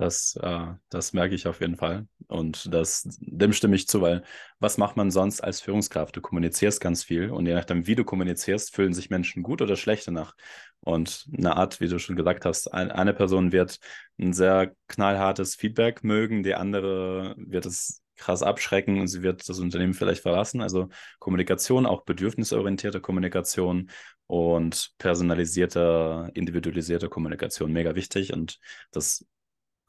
S2: Das, äh, das merke ich auf jeden Fall. Und das, dem stimme ich zu, weil was macht man sonst als Führungskraft? Du kommunizierst ganz viel und je nachdem, wie du kommunizierst, fühlen sich Menschen gut oder schlecht danach. Und eine Art, wie du schon gesagt hast, ein, eine Person wird ein sehr knallhartes Feedback mögen, die andere wird es krass abschrecken und sie wird das Unternehmen vielleicht verlassen. Also Kommunikation, auch bedürfnisorientierte Kommunikation und personalisierte, individualisierte Kommunikation, mega wichtig. Und das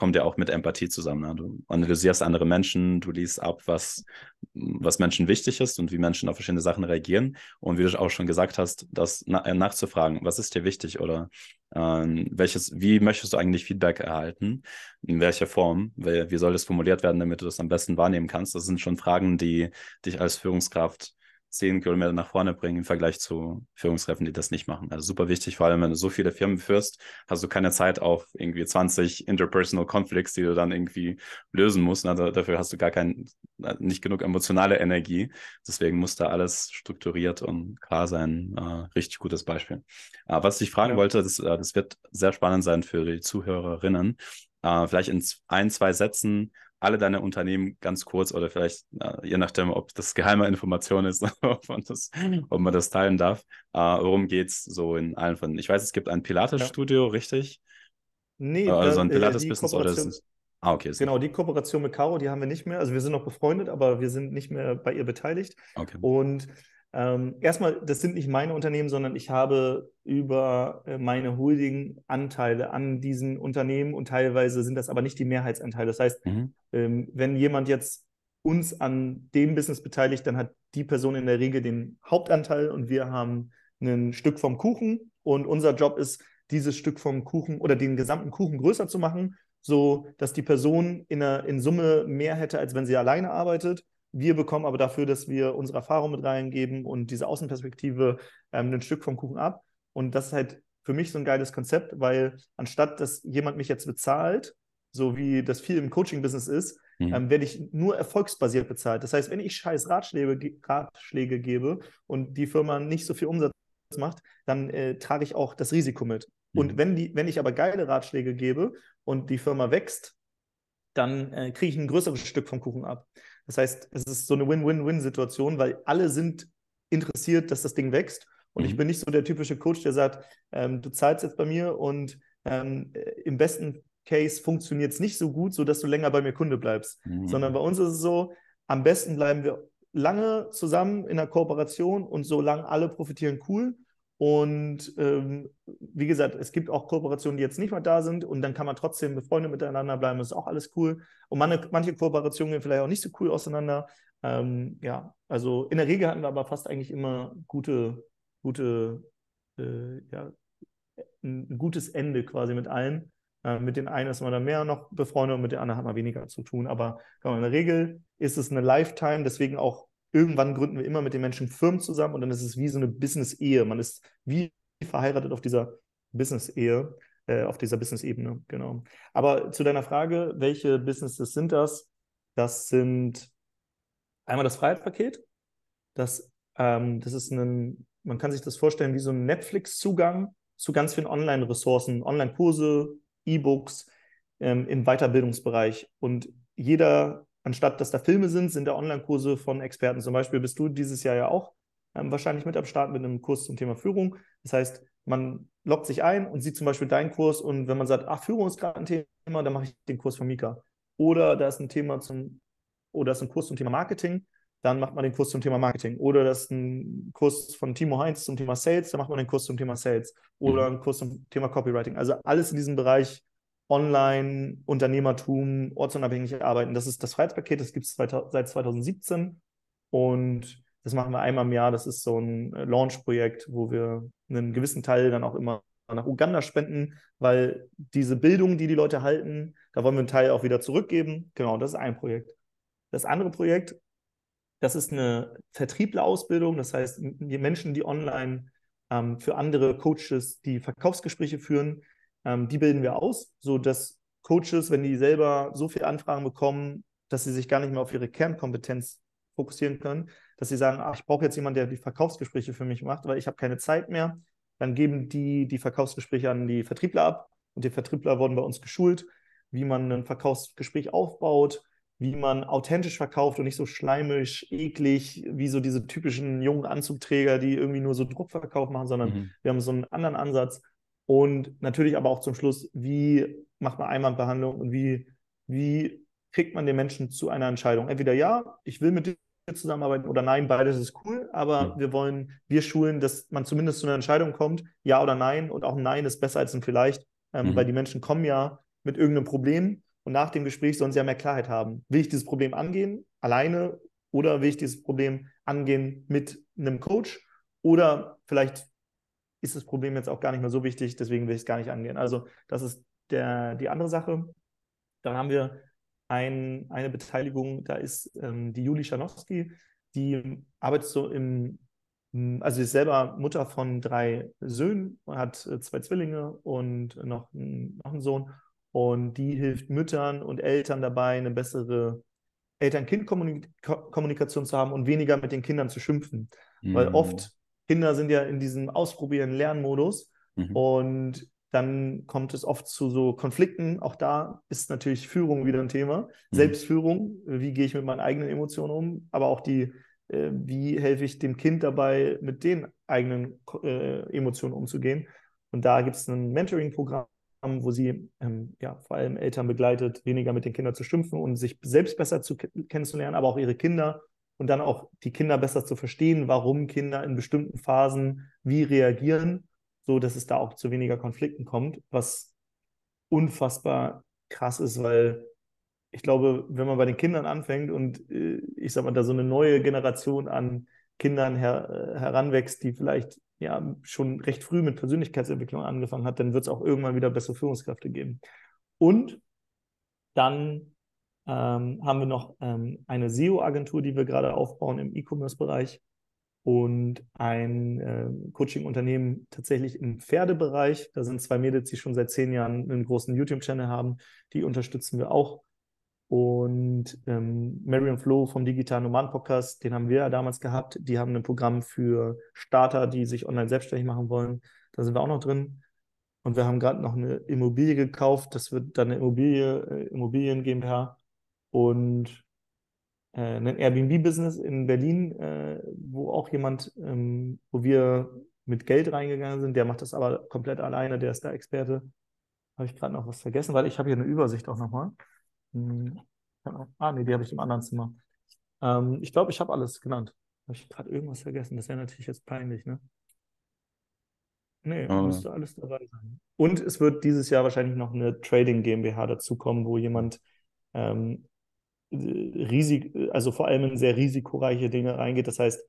S2: kommt ja auch mit Empathie zusammen. Du analysierst andere Menschen, du liest ab, was, was Menschen wichtig ist und wie Menschen auf verschiedene Sachen reagieren. Und wie du auch schon gesagt hast, das na äh, nachzufragen, was ist dir wichtig oder ähm, welches, wie möchtest du eigentlich Feedback erhalten? In welcher Form? Wie soll das formuliert werden, damit du das am besten wahrnehmen kannst? Das sind schon Fragen, die dich als Führungskraft zehn Kilometer nach vorne bringen im Vergleich zu Führungskräften, die das nicht machen. Also super wichtig, vor allem wenn du so viele Firmen führst, hast du keine Zeit auf irgendwie 20 interpersonal Conflicts, die du dann irgendwie lösen musst. Also dafür hast du gar kein, nicht genug emotionale Energie. Deswegen muss da alles strukturiert und klar sein. Äh, richtig gutes Beispiel. Äh, was ich fragen wollte, das, äh, das wird sehr spannend sein für die Zuhörerinnen. Äh, vielleicht in ein, zwei Sätzen alle deine Unternehmen ganz kurz oder vielleicht, äh, je nachdem, ob das geheime Information ist, ob, man das, ob man das teilen darf. Äh, worum geht es so in allen von? Ich weiß, es gibt ein Pilates-Studio, ja. richtig?
S1: Nee,
S2: äh, also ein äh, Pilates-Business oder ist es?
S1: Ah, okay. Genau, die Kooperation mit Caro, die haben wir nicht mehr. Also wir sind noch befreundet, aber wir sind nicht mehr bei ihr beteiligt. Okay. Und ähm, erstmal, das sind nicht meine Unternehmen, sondern ich habe über äh, meine Holding-Anteile an diesen Unternehmen und teilweise sind das aber nicht die Mehrheitsanteile. Das heißt, mhm. ähm, wenn jemand jetzt uns an dem Business beteiligt, dann hat die Person in der Regel den Hauptanteil und wir haben ein Stück vom Kuchen und unser Job ist, dieses Stück vom Kuchen oder den gesamten Kuchen größer zu machen, so dass die Person in, der, in Summe mehr hätte, als wenn sie alleine arbeitet wir bekommen aber dafür, dass wir unsere Erfahrung mit reingeben und diese Außenperspektive ähm, ein Stück vom Kuchen ab. Und das ist halt für mich so ein geiles Konzept, weil anstatt dass jemand mich jetzt bezahlt, so wie das viel im Coaching-Business ist, mhm. ähm, werde ich nur erfolgsbasiert bezahlt. Das heißt, wenn ich scheiß Ratschläge, Ratschläge gebe und die Firma nicht so viel Umsatz macht, dann äh, trage ich auch das Risiko mit. Mhm. Und wenn, die, wenn ich aber geile Ratschläge gebe und die Firma wächst, dann äh, kriege ich ein größeres Stück vom Kuchen ab. Das heißt, es ist so eine Win-Win-Win-Situation, weil alle sind interessiert, dass das Ding wächst. Und mhm. ich bin nicht so der typische Coach, der sagt, ähm, du zahlst jetzt bei mir und ähm, äh, im besten Case funktioniert es nicht so gut, sodass du länger bei mir Kunde bleibst. Mhm. Sondern bei uns ist es so, am besten bleiben wir lange zusammen in der Kooperation und solange alle profitieren, cool. Und ähm, wie gesagt, es gibt auch Kooperationen, die jetzt nicht mehr da sind und dann kann man trotzdem befreundet miteinander bleiben. Das ist auch alles cool. Und manche, manche Kooperationen gehen vielleicht auch nicht so cool auseinander. Ähm, ja, also in der Regel hatten wir aber fast eigentlich immer gute, gute, äh, ja, ein gutes Ende quasi mit allen. Äh, mit den einen ist man dann mehr noch befreundet und mit den anderen hat man weniger zu tun. Aber in der Regel ist es eine Lifetime, deswegen auch irgendwann gründen wir immer mit den Menschen Firmen zusammen und dann ist es wie so eine Business-Ehe. Man ist wie verheiratet auf dieser Business-Ehe, äh, auf dieser Business-Ebene, genau. Aber zu deiner Frage, welche Businesses sind das? Das sind einmal das Freiheitspaket. Das, ähm, das ist ein, man kann sich das vorstellen wie so ein Netflix-Zugang zu ganz vielen Online-Ressourcen, Online-Kurse, E-Books ähm, im Weiterbildungsbereich. Und jeder anstatt dass da Filme sind, sind da Online-Kurse von Experten. Zum Beispiel bist du dieses Jahr ja auch ähm, wahrscheinlich mit am Start mit einem Kurs zum Thema Führung. Das heißt, man loggt sich ein und sieht zum Beispiel deinen Kurs und wenn man sagt, ach, Führung ist gerade ein Thema, dann mache ich den Kurs von Mika. Oder da ist ein Thema zum, oder ist ein Kurs zum Thema Marketing, dann macht man den Kurs zum Thema Marketing. Oder das ist ein Kurs von Timo Heinz zum Thema Sales, dann macht man den Kurs zum Thema Sales. Oder mhm. ein Kurs zum Thema Copywriting. Also alles in diesem Bereich Online, Unternehmertum, ortsunabhängig arbeiten. Das ist das Freiheitspaket, das gibt es seit 2017 und das machen wir einmal im Jahr. Das ist so ein Launch-Projekt, wo wir einen gewissen Teil dann auch immer nach Uganda spenden, weil diese Bildung, die die Leute halten, da wollen wir einen Teil auch wieder zurückgeben. Genau, das ist ein Projekt. Das andere Projekt, das ist eine Vertrieblerausbildung. Das heißt, die Menschen, die online ähm, für andere Coaches die Verkaufsgespräche führen, ähm, die bilden wir aus, sodass Coaches, wenn die selber so viele Anfragen bekommen, dass sie sich gar nicht mehr auf ihre Kernkompetenz fokussieren können, dass sie sagen, ach, ich brauche jetzt jemanden, der die Verkaufsgespräche für mich macht, weil ich habe keine Zeit mehr. Dann geben die die Verkaufsgespräche an die Vertriebler ab und die Vertriebler wurden bei uns geschult, wie man ein Verkaufsgespräch aufbaut, wie man authentisch verkauft und nicht so schleimisch, eklig, wie so diese typischen jungen Anzugträger, die irgendwie nur so Druckverkauf machen, sondern mhm. wir haben so einen anderen Ansatz. Und natürlich aber auch zum Schluss, wie macht man Einwandbehandlung und wie, wie kriegt man den Menschen zu einer Entscheidung? Entweder ja, ich will mit dir zusammenarbeiten oder nein, beides ist cool, aber mhm. wir wollen, wir schulen, dass man zumindest zu einer Entscheidung kommt, ja oder nein. Und auch ein Nein ist besser als ein Vielleicht, ähm, mhm. weil die Menschen kommen ja mit irgendeinem Problem und nach dem Gespräch sollen sie ja mehr Klarheit haben. Will ich dieses Problem angehen, alleine, oder will ich dieses Problem angehen mit einem Coach? Oder vielleicht ist das Problem jetzt auch gar nicht mehr so wichtig, deswegen will ich es gar nicht angehen. Also das ist der, die andere Sache. Dann haben wir ein, eine Beteiligung, da ist ähm, die Juli Schanowski, die arbeitet so im, also sie ist selber Mutter von drei Söhnen, hat äh, zwei Zwillinge und noch, noch einen Sohn. Und die hilft Müttern und Eltern dabei, eine bessere Eltern-Kind-Kommunikation zu haben und weniger mit den Kindern zu schimpfen. Mhm. Weil oft Kinder sind ja in diesem Ausprobieren, Lernmodus mhm. und dann kommt es oft zu so Konflikten. Auch da ist natürlich Führung wieder ein Thema. Mhm. Selbstführung, wie gehe ich mit meinen eigenen Emotionen um, aber auch die, äh, wie helfe ich dem Kind dabei, mit den eigenen äh, Emotionen umzugehen. Und da gibt es ein Mentoring-Programm, wo sie ähm, ja, vor allem Eltern begleitet, weniger mit den Kindern zu schimpfen und sich selbst besser zu kennenzulernen, aber auch ihre Kinder und dann auch die Kinder besser zu verstehen, warum Kinder in bestimmten Phasen wie reagieren, so dass es da auch zu weniger Konflikten kommt, was unfassbar krass ist, weil ich glaube, wenn man bei den Kindern anfängt und äh, ich sag mal, da so eine neue Generation an Kindern her, äh, heranwächst, die vielleicht ja schon recht früh mit Persönlichkeitsentwicklung angefangen hat, dann wird es auch irgendwann wieder bessere Führungskräfte geben. Und dann ähm, haben wir noch ähm, eine SEO-Agentur, die wir gerade aufbauen im E-Commerce-Bereich und ein äh, Coaching-Unternehmen tatsächlich im Pferdebereich. Da sind zwei Mädels, die schon seit zehn Jahren einen großen YouTube-Channel haben. Die unterstützen wir auch. Und ähm, Marion Flo vom Digitalen Nomaden Podcast, den haben wir ja damals gehabt. Die haben ein Programm für Starter, die sich online selbstständig machen wollen. Da sind wir auch noch drin. Und wir haben gerade noch eine Immobilie gekauft. Das wird dann eine Immobilie, äh, Immobilien GmbH und äh, ein Airbnb-Business in Berlin, äh, wo auch jemand, ähm, wo wir mit Geld reingegangen sind. Der macht das aber komplett alleine, der ist da Experte. Habe ich gerade noch was vergessen, weil ich habe hier eine Übersicht auch nochmal. Hm, ah, nee, die habe ich im anderen Zimmer. Ähm, ich glaube, ich habe alles genannt. Habe ich gerade irgendwas vergessen? Das wäre natürlich jetzt peinlich, ne? Nee, oh. müsste alles dabei sein. Und es wird dieses Jahr wahrscheinlich noch eine Trading GmbH dazukommen, wo jemand ähm, Risik, also vor allem in sehr risikoreiche Dinge reingeht. Das heißt,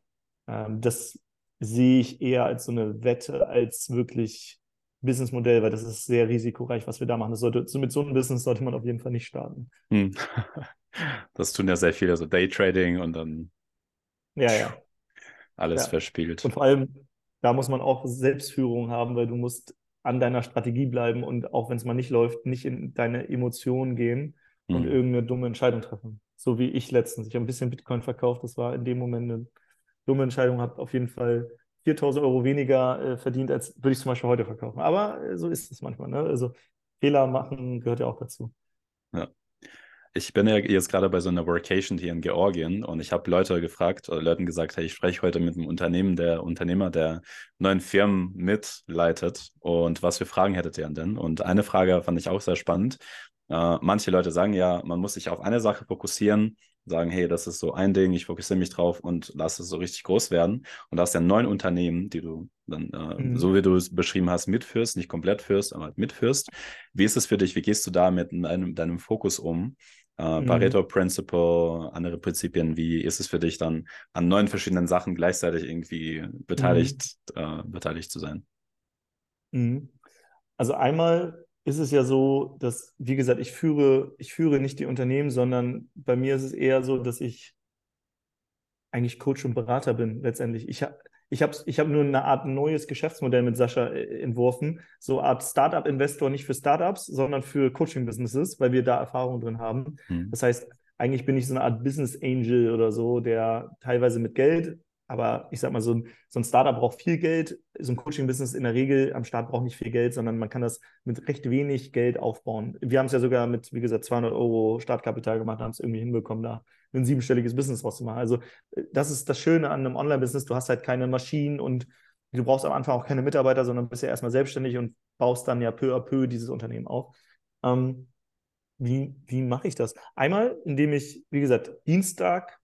S1: ähm, das sehe ich eher als so eine Wette als wirklich Businessmodell, weil das ist sehr risikoreich, was wir da machen. Das sollte, so mit so einem Business sollte man auf jeden Fall nicht starten. Hm.
S2: Das tun ja sehr viele, so Daytrading und dann
S1: ja, ja.
S2: alles ja. verspielt.
S1: Und vor allem, da muss man auch Selbstführung haben, weil du musst an deiner Strategie bleiben und auch wenn es mal nicht läuft, nicht in deine Emotionen gehen und mhm. irgendeine dumme Entscheidung treffen. So wie ich letztens. Ich habe ein bisschen Bitcoin verkauft. Das war in dem Moment eine dumme Entscheidung. Habe auf jeden Fall 4000 Euro weniger äh, verdient, als würde ich zum Beispiel heute verkaufen. Aber äh, so ist es manchmal. Ne? Also Fehler machen gehört ja auch dazu.
S2: Ja. Ich bin ja jetzt gerade bei so einer Workation hier in Georgien und ich habe Leute gefragt oder Leuten gesagt, hey, ich spreche heute mit einem Unternehmen, der Unternehmer, der neuen Firmen mitleitet und was für Fragen hättet ihr denn? Und eine Frage fand ich auch sehr spannend. Äh, manche Leute sagen ja, man muss sich auf eine Sache fokussieren sagen, hey, das ist so ein Ding, ich fokussiere mich drauf und lasse es so richtig groß werden. Und da hast ja neun Unternehmen, die du dann, äh, mhm. so wie du es beschrieben hast, mitführst, nicht komplett führst, aber mitführst. Wie ist es für dich? Wie gehst du da mit deinem, deinem Fokus um? Äh, mhm. Pareto Principle, andere Prinzipien, wie ist es für dich dann an neun verschiedenen Sachen gleichzeitig irgendwie beteiligt, mhm. äh, beteiligt zu sein?
S1: Mhm. Also einmal ist es ja so, dass, wie gesagt, ich führe, ich führe nicht die Unternehmen, sondern bei mir ist es eher so, dass ich eigentlich Coach und Berater bin letztendlich. Ich, ich habe ich hab nur eine Art neues Geschäftsmodell mit Sascha äh, entworfen, so eine Art Startup-Investor nicht für Startups, sondern für Coaching-Businesses, weil wir da Erfahrung drin haben. Mhm. Das heißt, eigentlich bin ich so eine Art Business Angel oder so, der teilweise mit Geld, aber ich sag mal, so ein, so ein Startup braucht viel Geld. So ein Coaching-Business in der Regel am Start braucht nicht viel Geld, sondern man kann das mit recht wenig Geld aufbauen. Wir haben es ja sogar mit, wie gesagt, 200 Euro Startkapital gemacht, haben es irgendwie hinbekommen, da ein siebenstelliges Business rauszumachen. Also, äh, das ist das Schöne an einem Online-Business. Du hast halt keine Maschinen und du brauchst am Anfang auch keine Mitarbeiter, sondern bist ja erstmal selbstständig und baust dann ja peu à peu dieses Unternehmen auf. Ähm, wie wie mache ich das? Einmal, indem ich, wie gesagt, Dienstag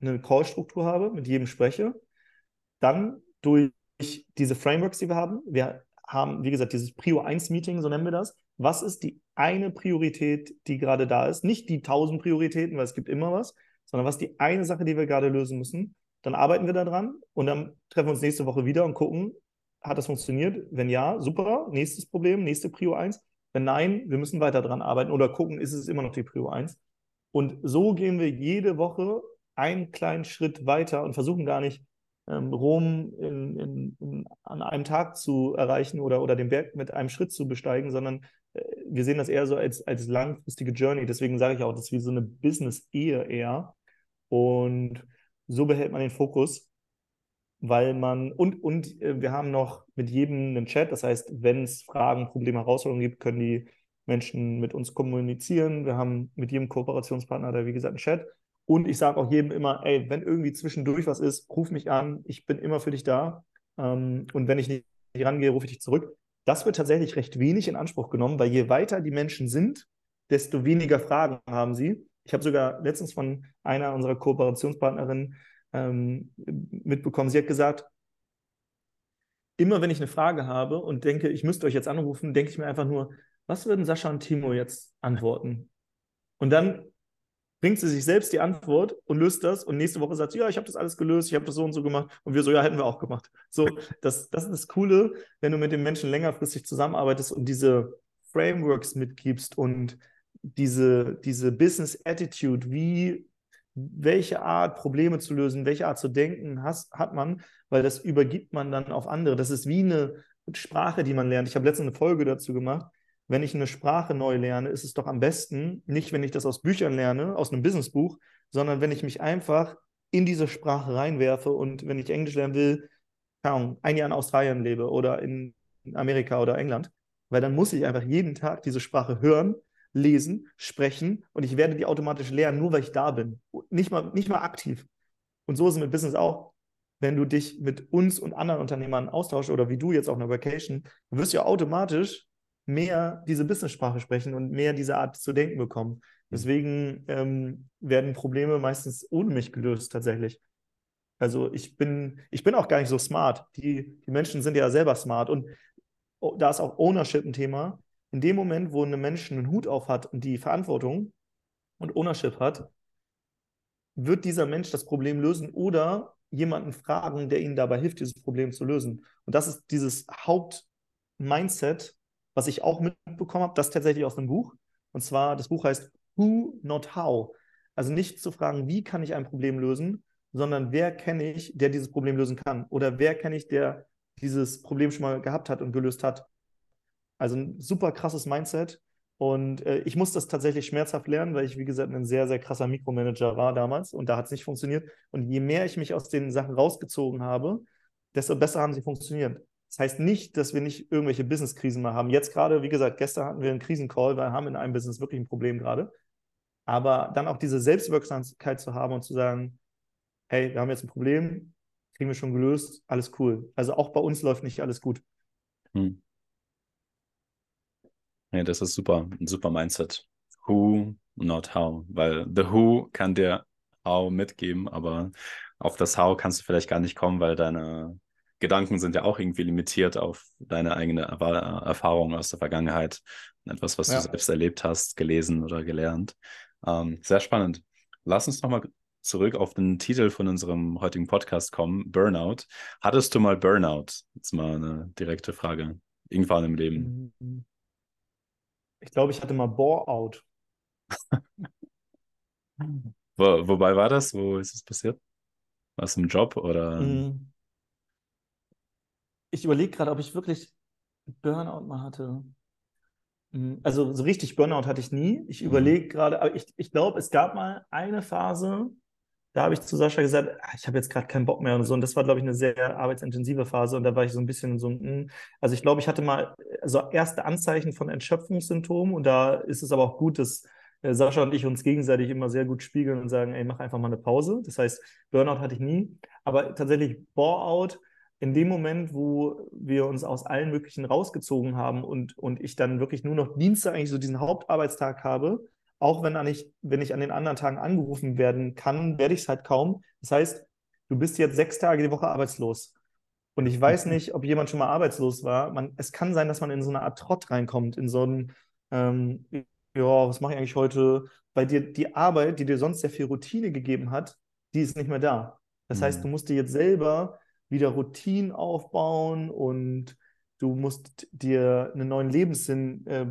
S1: eine Call-Struktur habe, mit jedem spreche. Dann durch diese Frameworks, die wir haben. Wir haben, wie gesagt, dieses Prio 1 Meeting, so nennen wir das. Was ist die eine Priorität, die gerade da ist? Nicht die tausend Prioritäten, weil es gibt immer was, sondern was ist die eine Sache, die wir gerade lösen müssen? Dann arbeiten wir daran und dann treffen wir uns nächste Woche wieder und gucken, hat das funktioniert? Wenn ja, super, nächstes Problem, nächste Prio 1. Wenn nein, wir müssen weiter daran arbeiten oder gucken, ist es immer noch die Prio 1. Und so gehen wir jede Woche einen kleinen Schritt weiter und versuchen gar nicht, ähm, Rom in, in, in, an einem Tag zu erreichen oder, oder den Berg mit einem Schritt zu besteigen, sondern äh, wir sehen das eher so als, als langfristige Journey. Deswegen sage ich auch, das ist wie so eine Business-Ehe eher. Und so behält man den Fokus, weil man, und, und äh, wir haben noch mit jedem einen Chat. Das heißt, wenn es Fragen, Probleme, Herausforderungen gibt, können die Menschen mit uns kommunizieren. Wir haben mit jedem Kooperationspartner da, wie gesagt, einen Chat. Und ich sage auch jedem immer, ey, wenn irgendwie zwischendurch was ist, ruf mich an, ich bin immer für dich da. Ähm, und wenn ich nicht rangehe, rufe ich dich zurück. Das wird tatsächlich recht wenig in Anspruch genommen, weil je weiter die Menschen sind, desto weniger Fragen haben sie. Ich habe sogar letztens von einer unserer Kooperationspartnerinnen ähm, mitbekommen, sie hat gesagt, immer wenn ich eine Frage habe und denke, ich müsste euch jetzt anrufen, denke ich mir einfach nur, was würden Sascha und Timo jetzt antworten? Und dann bringt sie sich selbst die Antwort und löst das und nächste Woche sagt sie, ja, ich habe das alles gelöst, ich habe das so und so gemacht und wir so, ja, hätten wir auch gemacht. So, das, das ist das Coole, wenn du mit den Menschen längerfristig zusammenarbeitest und diese Frameworks mitgibst und diese, diese Business Attitude, wie, welche Art Probleme zu lösen, welche Art zu denken has, hat man, weil das übergibt man dann auf andere. Das ist wie eine Sprache, die man lernt. Ich habe letztens eine Folge dazu gemacht wenn ich eine Sprache neu lerne, ist es doch am besten, nicht wenn ich das aus Büchern lerne, aus einem Businessbuch, sondern wenn ich mich einfach in diese Sprache reinwerfe und wenn ich Englisch lernen will, ein Jahr in Australien lebe oder in Amerika oder England, weil dann muss ich einfach jeden Tag diese Sprache hören, lesen, sprechen und ich werde die automatisch lernen, nur weil ich da bin. Nicht mal, nicht mal aktiv. Und so ist es mit Business auch. Wenn du dich mit uns und anderen Unternehmern austauschst oder wie du jetzt auf einer Vacation, wirst du ja automatisch mehr diese Business-Sprache sprechen und mehr diese Art zu denken bekommen. Mhm. Deswegen ähm, werden Probleme meistens ohne mich gelöst tatsächlich. Also ich bin, ich bin auch gar nicht so smart. Die, die Menschen sind ja selber smart. Und da ist auch Ownership ein Thema. In dem Moment, wo ein Mensch einen Hut auf hat und die Verantwortung und Ownership hat, wird dieser Mensch das Problem lösen oder jemanden fragen, der ihnen dabei hilft, dieses Problem zu lösen. Und das ist dieses Hauptmindset, was ich auch mitbekommen habe, das tatsächlich aus einem Buch. Und zwar, das Buch heißt Who, Not How. Also nicht zu fragen, wie kann ich ein Problem lösen, sondern wer kenne ich, der dieses Problem lösen kann? Oder wer kenne ich, der dieses Problem schon mal gehabt hat und gelöst hat? Also ein super krasses Mindset. Und äh, ich musste das tatsächlich schmerzhaft lernen, weil ich, wie gesagt, ein sehr, sehr krasser Mikromanager war damals und da hat es nicht funktioniert. Und je mehr ich mich aus den Sachen rausgezogen habe, desto besser haben sie funktioniert. Das heißt nicht, dass wir nicht irgendwelche Business-Krisen mal haben. Jetzt gerade, wie gesagt, gestern hatten wir einen Krisencall, weil wir haben in einem Business wirklich ein Problem gerade. Aber dann auch diese Selbstwirksamkeit zu haben und zu sagen, hey, wir haben jetzt ein Problem, kriegen wir schon gelöst, alles cool. Also auch bei uns läuft nicht alles gut. Hm.
S2: Ja, das ist super, ein super Mindset. Who, not how. Weil the who kann dir how mitgeben, aber auf das how kannst du vielleicht gar nicht kommen, weil deine Gedanken sind ja auch irgendwie limitiert auf deine eigene Erfahrung aus der Vergangenheit. Etwas, was ja. du selbst erlebt hast, gelesen oder gelernt. Ähm, sehr spannend. Lass uns nochmal zurück auf den Titel von unserem heutigen Podcast kommen, Burnout. Hattest du mal Burnout? Jetzt mal eine direkte Frage. Irgendwann im Leben.
S1: Mhm. Ich glaube, ich hatte mal Bore-out.
S2: Wo, wobei war das? Wo ist es passiert? War es im Job oder? Mhm.
S1: Ich überlege gerade, ob ich wirklich Burnout mal hatte. Mhm. Also so richtig Burnout hatte ich nie. Ich mhm. überlege gerade, aber ich, ich glaube, es gab mal eine Phase, da habe ich zu Sascha gesagt, ah, ich habe jetzt gerade keinen Bock mehr und so. Und das war, glaube ich, eine sehr arbeitsintensive Phase. Und da war ich so ein bisschen so, hm. also ich glaube, ich hatte mal so erste Anzeichen von Entschöpfungssymptomen. Und da ist es aber auch gut, dass äh, Sascha und ich uns gegenseitig immer sehr gut spiegeln und sagen, ey, mach einfach mal eine Pause. Das heißt, Burnout hatte ich nie. Aber tatsächlich Bore-out, in dem Moment, wo wir uns aus allen möglichen rausgezogen haben und, und ich dann wirklich nur noch Dienstag eigentlich so diesen Hauptarbeitstag habe, auch wenn, ich, wenn ich an den anderen Tagen angerufen werden kann, werde ich es halt kaum. Das heißt, du bist jetzt sechs Tage die Woche arbeitslos. Und ich weiß nicht, ob jemand schon mal arbeitslos war. Man, es kann sein, dass man in so eine Art Trott reinkommt, in so einen, ähm, ja, was mache ich eigentlich heute? Bei dir die Arbeit, die dir sonst sehr viel Routine gegeben hat, die ist nicht mehr da. Das mhm. heißt, du musst dir jetzt selber wieder Routinen aufbauen und du musst dir einen neuen Lebenssinn äh,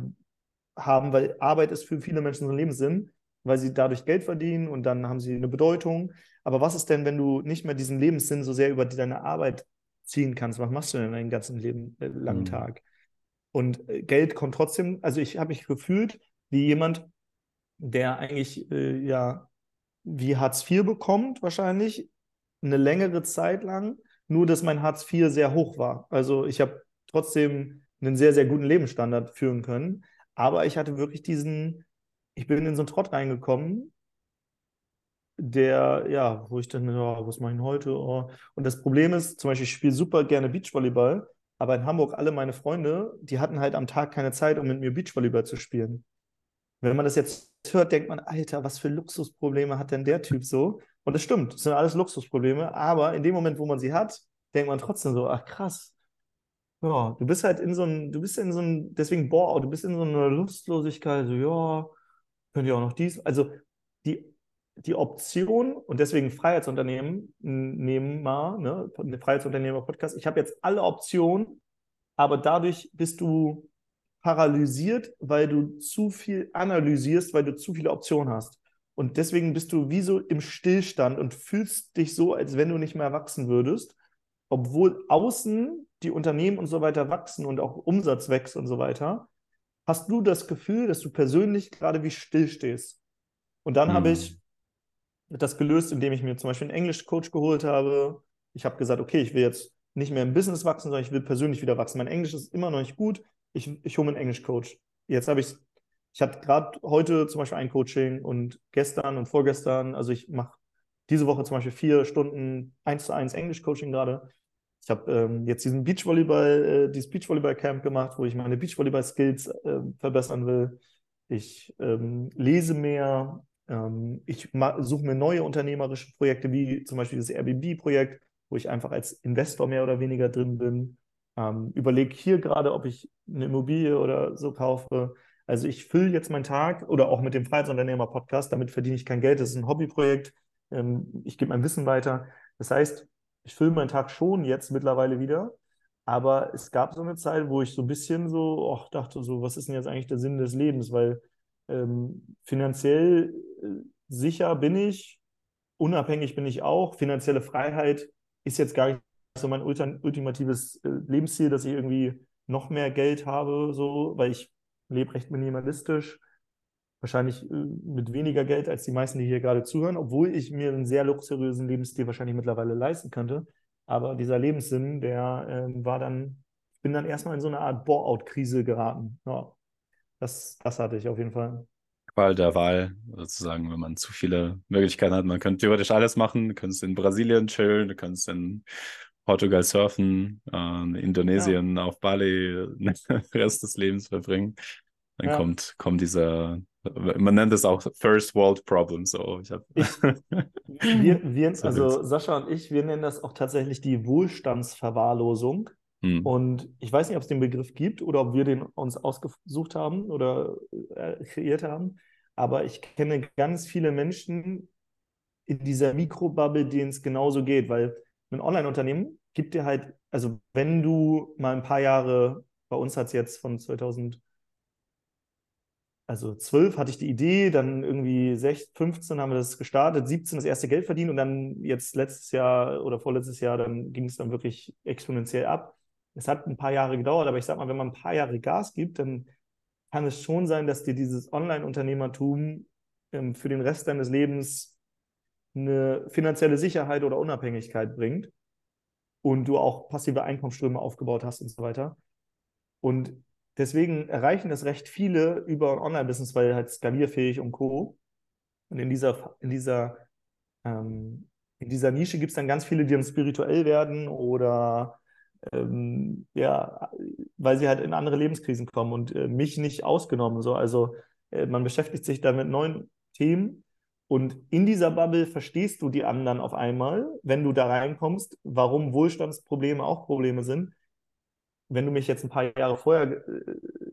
S1: haben, weil Arbeit ist für viele Menschen so ein Lebenssinn, weil sie dadurch Geld verdienen und dann haben sie eine Bedeutung. Aber was ist denn, wenn du nicht mehr diesen Lebenssinn so sehr über deine Arbeit ziehen kannst? Was machst du denn deinen ganzen Leben, äh, langen mhm. Tag? Und äh, Geld kommt trotzdem, also ich habe mich gefühlt wie jemand, der eigentlich äh, ja wie Hartz IV bekommt, wahrscheinlich eine längere Zeit lang, nur dass mein Hartz IV sehr hoch war. Also ich habe trotzdem einen sehr, sehr guten Lebensstandard führen können. Aber ich hatte wirklich diesen, ich bin in so einen Trott reingekommen, der, ja, wo ich dann, ja, was mache ich denn heute? Oh. Und das Problem ist, zum Beispiel, ich spiele super gerne Beachvolleyball, aber in Hamburg alle meine Freunde, die hatten halt am Tag keine Zeit, um mit mir Beachvolleyball zu spielen. Wenn man das jetzt hört, denkt man, Alter, was für Luxusprobleme hat denn der Typ so? Und das stimmt, das sind alles Luxusprobleme, aber in dem Moment, wo man sie hat, denkt man trotzdem so, ach krass, ja, du bist halt in so einem, du bist in so einem, deswegen boah, du bist in so einer Lustlosigkeit, so ja, könnt ihr auch noch dies. Also die, die Option und deswegen Freiheitsunternehmen nehmen mal, ne, eine Freiheitsunternehmer-Podcast. Ich habe jetzt alle Optionen, aber dadurch bist du paralysiert, weil du zu viel analysierst, weil du zu viele Optionen hast. Und deswegen bist du wie so im Stillstand und fühlst dich so, als wenn du nicht mehr wachsen würdest obwohl außen die Unternehmen und so weiter wachsen und auch Umsatz wächst und so weiter, hast du das Gefühl, dass du persönlich gerade wie still stehst. Und dann mhm. habe ich das gelöst, indem ich mir zum Beispiel einen Englisch-Coach geholt habe. Ich habe gesagt, okay, ich will jetzt nicht mehr im Business wachsen, sondern ich will persönlich wieder wachsen. Mein Englisch ist immer noch nicht gut. ich, ich hole mir einen Englisch-Coach. Jetzt habe ich, ich hatte gerade heute zum Beispiel ein Coaching und gestern und vorgestern, also ich mache diese Woche zum Beispiel vier Stunden 1 zu 1 Englisch-Coaching gerade. Ich habe ähm, jetzt diesen Beachvolleyball, äh, dieses Beachvolleyball-Camp gemacht, wo ich meine Beachvolleyball-Skills äh, verbessern will. Ich ähm, lese mehr. Ähm, ich suche mir neue unternehmerische Projekte, wie zum Beispiel das Airbnb-Projekt, wo ich einfach als Investor mehr oder weniger drin bin. Ähm, überlege hier gerade, ob ich eine Immobilie oder so kaufe. Also ich fülle jetzt meinen Tag oder auch mit dem Freiheitsunternehmer-Podcast, damit verdiene ich kein Geld. Das ist ein Hobbyprojekt. Ähm, ich gebe mein Wissen weiter. Das heißt, ich fülle meinen Tag schon jetzt mittlerweile wieder. Aber es gab so eine Zeit, wo ich so ein bisschen so oh, dachte, so, was ist denn jetzt eigentlich der Sinn des Lebens? Weil ähm, finanziell äh, sicher bin ich, unabhängig bin ich auch. Finanzielle Freiheit ist jetzt gar nicht so mein ultimatives äh, Lebensziel, dass ich irgendwie noch mehr Geld habe, so, weil ich lebe recht minimalistisch wahrscheinlich äh, mit weniger Geld als die meisten, die hier gerade zuhören, obwohl ich mir einen sehr luxuriösen Lebensstil wahrscheinlich mittlerweile leisten könnte. Aber dieser Lebenssinn, der äh, war dann, ich bin dann erstmal in so eine Art Bore-out-Krise geraten. Ja, das, das hatte ich auf jeden Fall.
S2: Qual der Wahl, sozusagen, wenn man zu viele Möglichkeiten hat. Man könnte theoretisch alles machen. Du könntest in Brasilien chillen, du kannst in Portugal surfen, äh, in Indonesien ja. auf Bali den Rest des Lebens verbringen. Dann ja. kommt, kommt dieser man nennt es auch First World Problem. So, ich hab ich,
S1: wir, wir, also Sascha und ich, wir nennen das auch tatsächlich die Wohlstandsverwahrlosung. Hm. Und ich weiß nicht, ob es den Begriff gibt oder ob wir den uns ausgesucht haben oder äh, kreiert haben. Aber ich kenne ganz viele Menschen in dieser Mikrobubble, denen es genauso geht, weil ein Online-Unternehmen gibt dir halt, also wenn du mal ein paar Jahre, bei uns hat es jetzt von 2000 also 12 hatte ich die Idee, dann irgendwie 16, 15 haben wir das gestartet, 17 das erste Geld verdient und dann jetzt letztes Jahr oder vorletztes Jahr, dann ging es dann wirklich exponentiell ab. Es hat ein paar Jahre gedauert, aber ich sag mal, wenn man ein paar Jahre Gas gibt, dann kann es schon sein, dass dir dieses Online-Unternehmertum ähm, für den Rest deines Lebens eine finanzielle Sicherheit oder Unabhängigkeit bringt und du auch passive Einkommensströme aufgebaut hast und so weiter. Und Deswegen erreichen das recht viele über Online-Business, weil halt skalierfähig und Co. Und in dieser, in dieser, ähm, in dieser Nische gibt es dann ganz viele, die dann spirituell werden oder ähm, ja, weil sie halt in andere Lebenskrisen kommen und äh, mich nicht ausgenommen. So. Also äh, man beschäftigt sich da mit neuen Themen und in dieser Bubble verstehst du die anderen auf einmal, wenn du da reinkommst, warum Wohlstandsprobleme auch Probleme sind wenn du mich jetzt ein paar Jahre vorher äh,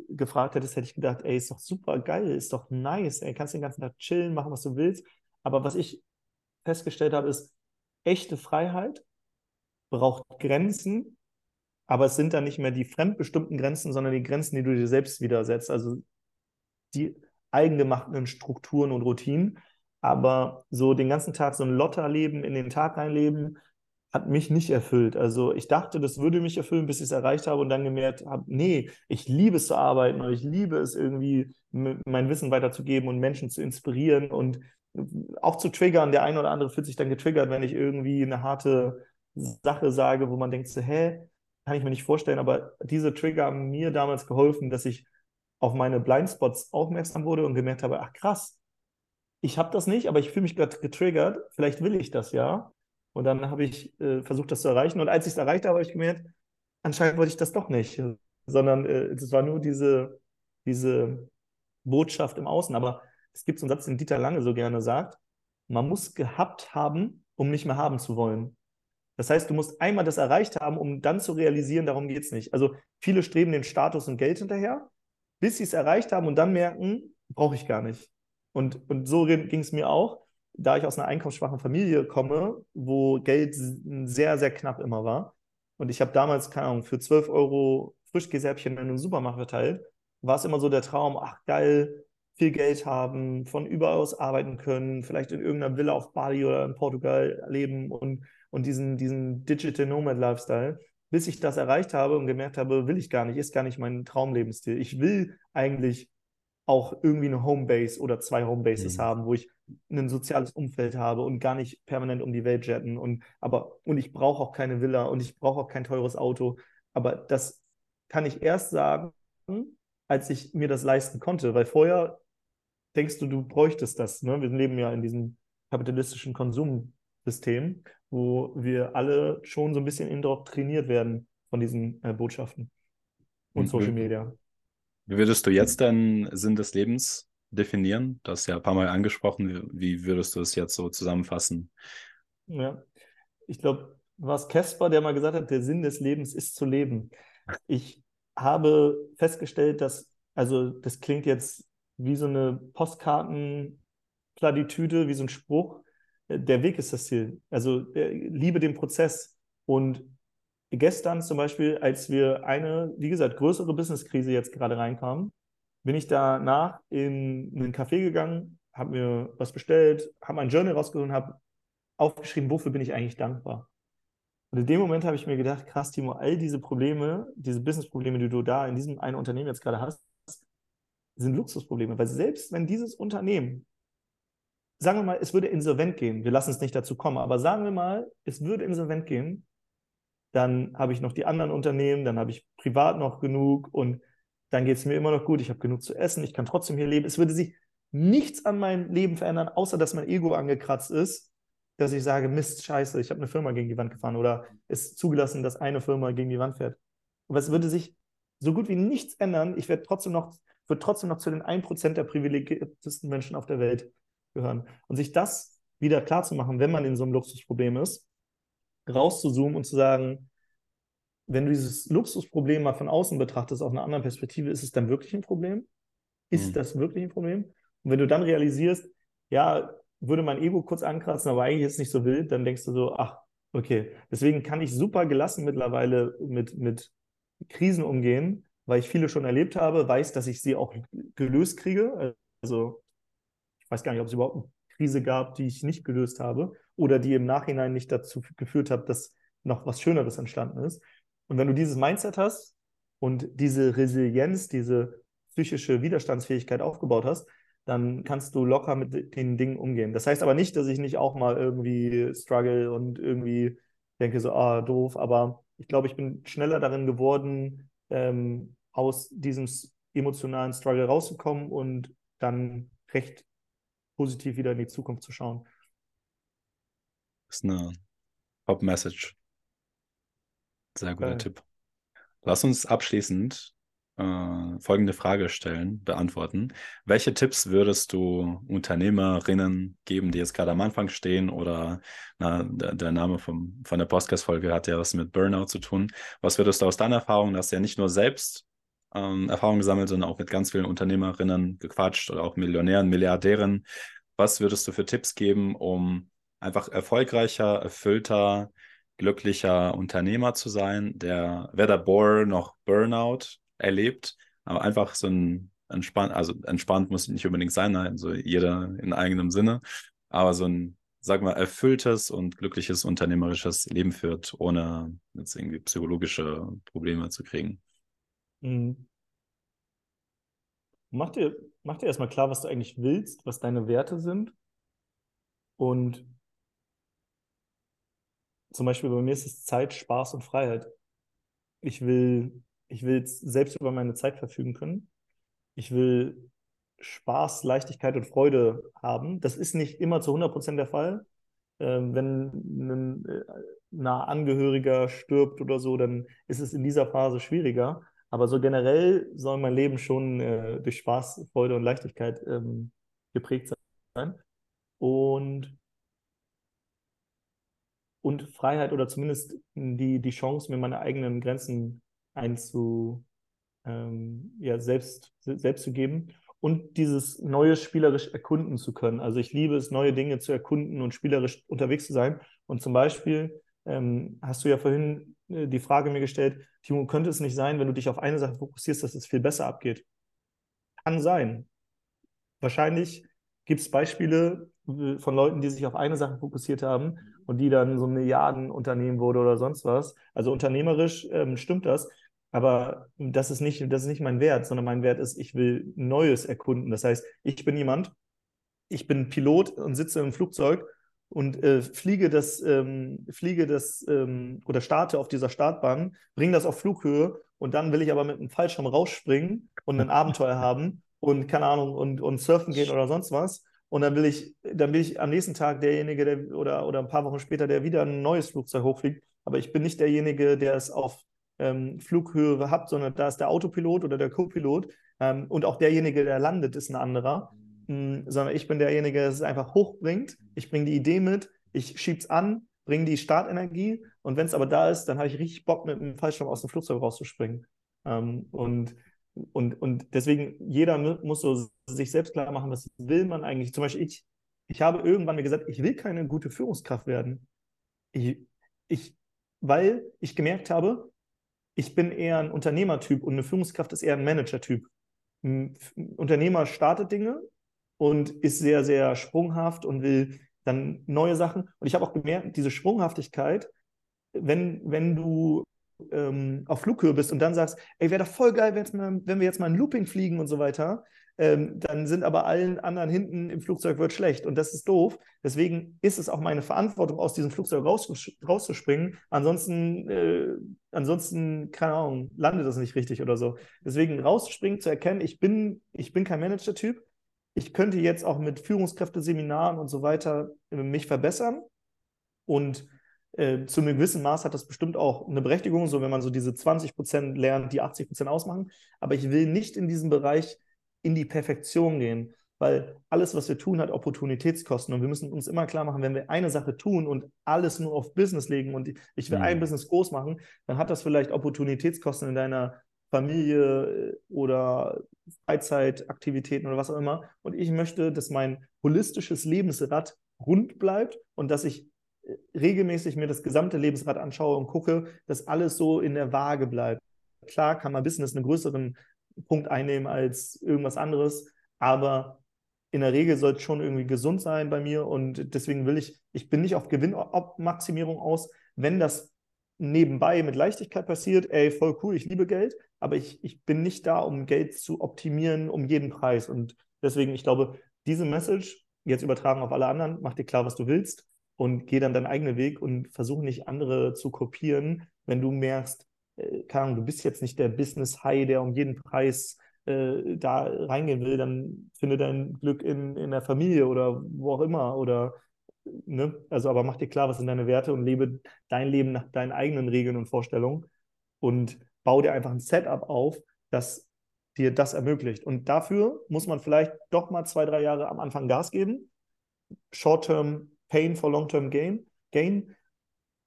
S1: gefragt hättest, hätte ich gedacht, ey, ist doch super geil, ist doch nice, ey, kannst den ganzen Tag chillen, machen, was du willst. Aber was ich festgestellt habe, ist, echte Freiheit braucht Grenzen, aber es sind dann nicht mehr die fremdbestimmten Grenzen, sondern die Grenzen, die du dir selbst widersetzt. Also die eigengemachten Strukturen und Routinen. Aber so den ganzen Tag so ein Lotterleben in den Tag reinleben, hat mich nicht erfüllt. Also ich dachte, das würde mich erfüllen, bis ich es erreicht habe und dann gemerkt habe, nee, ich liebe es zu arbeiten und ich liebe es irgendwie, mein Wissen weiterzugeben und Menschen zu inspirieren und auch zu triggern. Der eine oder andere fühlt sich dann getriggert, wenn ich irgendwie eine harte Sache sage, wo man denkt, so, hä, kann ich mir nicht vorstellen, aber diese Trigger haben mir damals geholfen, dass ich auf meine Blindspots aufmerksam wurde und gemerkt habe, ach krass, ich habe das nicht, aber ich fühle mich gerade getriggert, vielleicht will ich das ja. Und dann habe ich äh, versucht, das zu erreichen. Und als ich es erreicht habe, habe ich gemerkt, anscheinend wollte ich das doch nicht, sondern äh, es war nur diese, diese Botschaft im Außen. Aber es gibt so einen Satz, den Dieter Lange so gerne sagt, man muss gehabt haben, um nicht mehr haben zu wollen. Das heißt, du musst einmal das erreicht haben, um dann zu realisieren, darum geht es nicht. Also viele streben den Status und Geld hinterher, bis sie es erreicht haben und dann merken, brauche ich gar nicht. Und, und so ging es mir auch da ich aus einer einkommensschwachen Familie komme, wo Geld sehr, sehr knapp immer war, und ich habe damals, keine Ahnung, für 12 Euro Frischkäsehäppchen in einem Supermarkt verteilt, war es immer so der Traum, ach geil, viel Geld haben, von überall aus arbeiten können, vielleicht in irgendeiner Villa auf Bali oder in Portugal leben und, und diesen, diesen Digital Nomad Lifestyle. Bis ich das erreicht habe und gemerkt habe, will ich gar nicht, ist gar nicht mein Traumlebensstil. Ich will eigentlich auch irgendwie eine Homebase oder zwei Homebases mhm. haben, wo ich ein soziales Umfeld habe und gar nicht permanent um die Welt jetten. Und, aber, und ich brauche auch keine Villa und ich brauche auch kein teures Auto. Aber das kann ich erst sagen, als ich mir das leisten konnte. Weil vorher denkst du, du bräuchtest das. Ne? Wir leben ja in diesem kapitalistischen Konsumsystem, wo wir alle schon so ein bisschen indoktriniert werden von diesen äh, Botschaften und Social Media.
S2: Wie würdest du jetzt deinen Sinn des Lebens definieren? Das ist ja ein paar Mal angesprochen. Wie würdest du es jetzt so zusammenfassen?
S1: Ja, ich glaube, war es Casper, der mal gesagt hat, der Sinn des Lebens ist zu leben. Ich habe festgestellt, dass, also das klingt jetzt wie so eine Postkartenplatitüde, wie so ein Spruch. Der Weg ist das Ziel. Also liebe den Prozess. Und gestern zum Beispiel, als wir eine, wie gesagt, größere Businesskrise jetzt gerade reinkamen, bin ich danach in einen Café gegangen, habe mir was bestellt, habe mein Journal rausgesucht und habe aufgeschrieben, wofür bin ich eigentlich dankbar. Und in dem Moment habe ich mir gedacht, krass, Timo, all diese Probleme, diese Business-Probleme, die du da in diesem einen Unternehmen jetzt gerade hast, sind Luxusprobleme. Weil selbst wenn dieses Unternehmen, sagen wir mal, es würde insolvent gehen, wir lassen es nicht dazu kommen, aber sagen wir mal, es würde insolvent gehen, dann habe ich noch die anderen Unternehmen, dann habe ich privat noch genug und dann geht es mir immer noch gut, ich habe genug zu essen, ich kann trotzdem hier leben. Es würde sich nichts an meinem Leben verändern, außer dass mein Ego angekratzt ist dass ich sage, Mist, scheiße, ich habe eine Firma gegen die Wand gefahren oder ist zugelassen, dass eine Firma gegen die Wand fährt. Aber es würde sich so gut wie nichts ändern. Ich werde trotzdem noch, würde trotzdem noch zu den 1% der privilegiertesten Menschen auf der Welt gehören. Und sich das wieder klarzumachen, wenn man in so einem Luxusproblem ist, rauszuzoomen und zu sagen, wenn du dieses Luxusproblem mal von außen betrachtest, aus einer anderen Perspektive, ist es dann wirklich ein Problem? Ist mhm. das wirklich ein Problem? Und wenn du dann realisierst, ja, würde mein Ego kurz ankratzen, aber eigentlich ist es nicht so wild, dann denkst du so, ach, okay. Deswegen kann ich super gelassen mittlerweile mit, mit Krisen umgehen, weil ich viele schon erlebt habe, weiß, dass ich sie auch gelöst kriege. Also ich weiß gar nicht, ob es überhaupt eine Krise gab, die ich nicht gelöst habe oder die im Nachhinein nicht dazu geführt hat, dass noch was Schöneres entstanden ist. Und wenn du dieses Mindset hast und diese Resilienz, diese psychische Widerstandsfähigkeit aufgebaut hast, dann kannst du locker mit den Dingen umgehen. Das heißt aber nicht, dass ich nicht auch mal irgendwie struggle und irgendwie denke so, ah, doof, aber ich glaube, ich bin schneller darin geworden, ähm, aus diesem emotionalen Struggle rauszukommen und dann recht positiv wieder in die Zukunft zu schauen.
S2: Das ist eine Top-Message. Sehr guter okay. Tipp. Lass uns abschließend äh, folgende Frage stellen, beantworten. Welche Tipps würdest du Unternehmerinnen geben, die jetzt gerade am Anfang stehen oder na, der, der, Name vom, von der Podcast-Folge hat ja was mit Burnout zu tun. Was würdest du aus deiner Erfahrung, dass ja nicht nur selbst ähm, Erfahrungen gesammelt, sondern auch mit ganz vielen Unternehmerinnen gequatscht oder auch Millionären, Milliardären. Was würdest du für Tipps geben, um einfach erfolgreicher, erfüllter, glücklicher Unternehmer zu sein, der weder Bore noch Burnout erlebt, aber einfach so ein entspannt, also entspannt muss nicht unbedingt sein, also jeder in eigenem Sinne, aber so ein, sag mal, erfülltes und glückliches unternehmerisches Leben führt, ohne jetzt irgendwie psychologische Probleme zu kriegen. Mhm.
S1: Mach dir, mach dir erstmal klar, was du eigentlich willst, was deine Werte sind. Und zum Beispiel bei mir ist es Zeit, Spaß und Freiheit. Ich will ich will selbst über meine Zeit verfügen können. Ich will Spaß, Leichtigkeit und Freude haben. Das ist nicht immer zu 100% der Fall. Ähm, wenn ein äh, naher Angehöriger stirbt oder so, dann ist es in dieser Phase schwieriger. Aber so generell soll mein Leben schon äh, durch Spaß, Freude und Leichtigkeit ähm, geprägt sein. Und, und Freiheit oder zumindest die, die Chance, mir meine eigenen Grenzen einzu, ähm, ja, selbst, selbst zu geben und dieses Neue spielerisch erkunden zu können. Also ich liebe es, neue Dinge zu erkunden und spielerisch unterwegs zu sein. Und zum Beispiel ähm, hast du ja vorhin äh, die Frage mir gestellt, Timo, könnte es nicht sein, wenn du dich auf eine Sache fokussierst, dass es viel besser abgeht? Kann sein. Wahrscheinlich gibt es Beispiele von Leuten, die sich auf eine Sache fokussiert haben und die dann so ein Milliardenunternehmen wurde oder sonst was. Also unternehmerisch ähm, stimmt das. Aber das ist nicht, das ist nicht mein Wert, sondern mein Wert ist, ich will Neues erkunden. Das heißt, ich bin jemand, ich bin Pilot und sitze im Flugzeug und äh, fliege das, ähm, fliege das ähm, oder starte auf dieser Startbahn, bringe das auf Flughöhe und dann will ich aber mit einem Fallschirm rausspringen und ein Abenteuer haben und keine Ahnung und, und surfen gehen oder sonst was. Und dann will ich, dann will ich am nächsten Tag derjenige, der oder, oder ein paar Wochen später, der wieder ein neues Flugzeug hochfliegt. Aber ich bin nicht derjenige, der es auf ähm, Flughöhe hat, sondern da ist der Autopilot oder der Co-Pilot. Ähm, und auch derjenige, der landet, ist ein anderer. Mhm. Sondern ich bin derjenige, der es einfach hochbringt. Ich bringe die Idee mit, ich schiebe es an, bringe die Startenergie. Und wenn es aber da ist, dann habe ich richtig Bock, mit einem Fallschirm aus dem Flugzeug rauszuspringen. Ähm, und und, und deswegen, jeder muss so sich selbst klar machen, was will man eigentlich. Zum Beispiel ich, ich habe irgendwann mir gesagt, ich will keine gute Führungskraft werden. Ich, ich, weil ich gemerkt habe, ich bin eher ein Unternehmertyp und eine Führungskraft ist eher ein Managertyp. Ein Unternehmer startet Dinge und ist sehr, sehr sprunghaft und will dann neue Sachen. Und ich habe auch gemerkt, diese Sprunghaftigkeit, wenn, wenn du ähm, auf Flughöhe bist und dann sagst, ey, wäre doch voll geil, wenn, wir jetzt mal ein Looping fliegen und so weiter, ähm, dann sind aber allen anderen hinten im Flugzeug wird schlecht und das ist doof. Deswegen ist es auch meine Verantwortung, aus diesem Flugzeug raus, rauszuspringen. Ansonsten, äh, ansonsten, keine Ahnung, landet das nicht richtig oder so. Deswegen rauszuspringen, zu erkennen, ich bin, ich bin kein Manager-Typ. Ich könnte jetzt auch mit Führungskräfteseminaren und so weiter äh, mich verbessern und äh, zu einem gewissen Maß hat das bestimmt auch eine Berechtigung, so wenn man so diese 20 Prozent lernt, die 80 Prozent ausmachen. Aber ich will nicht in diesem Bereich in die Perfektion gehen, weil alles, was wir tun, hat Opportunitätskosten. Und wir müssen uns immer klar machen, wenn wir eine Sache tun und alles nur auf Business legen und ich will mhm. ein Business groß machen, dann hat das vielleicht Opportunitätskosten in deiner Familie äh, oder Freizeitaktivitäten oder was auch immer. Und ich möchte, dass mein holistisches Lebensrad rund bleibt und dass ich regelmäßig mir das gesamte Lebensrad anschaue und gucke, dass alles so in der Waage bleibt. Klar kann mein Business einen größeren Punkt einnehmen als irgendwas anderes, aber in der Regel soll es schon irgendwie gesund sein bei mir und deswegen will ich, ich bin nicht auf Gewinnmaximierung aus. Wenn das nebenbei mit Leichtigkeit passiert, ey, voll cool, ich liebe Geld, aber ich, ich bin nicht da, um Geld zu optimieren um jeden Preis. Und deswegen, ich glaube, diese Message, jetzt übertragen auf alle anderen, mach dir klar, was du willst und geh dann deinen eigenen Weg und versuch nicht andere zu kopieren, wenn du merkst, äh, keine Ahnung, du bist jetzt nicht der Business-High, der um jeden Preis äh, da reingehen will, dann finde dein Glück in, in der Familie oder wo auch immer oder ne? Also aber mach dir klar, was sind deine Werte und lebe dein Leben nach deinen eigenen Regeln und Vorstellungen und bau dir einfach ein Setup auf, das dir das ermöglicht. Und dafür muss man vielleicht doch mal zwei, drei Jahre am Anfang Gas geben. Short-term Pain for Long-Term Gain, Gain.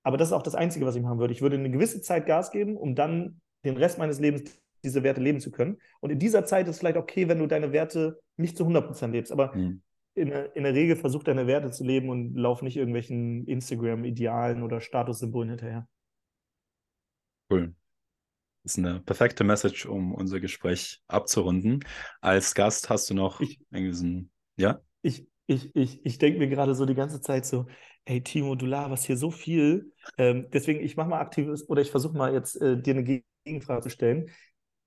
S1: Aber das ist auch das Einzige, was ich machen würde. Ich würde eine gewisse Zeit Gas geben, um dann den Rest meines Lebens diese Werte leben zu können. Und in dieser Zeit ist es vielleicht okay, wenn du deine Werte nicht zu 100% lebst. Aber mhm. in, in, der Regel versuch deine Werte zu leben und lauf nicht irgendwelchen Instagram-Idealen oder Statussymbolen hinterher.
S2: Cool. Das ist eine perfekte Message, um unser Gespräch abzurunden. Als Gast hast du noch ich, irgendwie so ein, ja?
S1: Ich, ich, ich, ich denke mir gerade so die ganze Zeit so, ey Timo, du laberst hier so viel. Ähm, deswegen, ich mache mal aktives oder ich versuche mal jetzt äh, dir eine Gegenfrage zu stellen.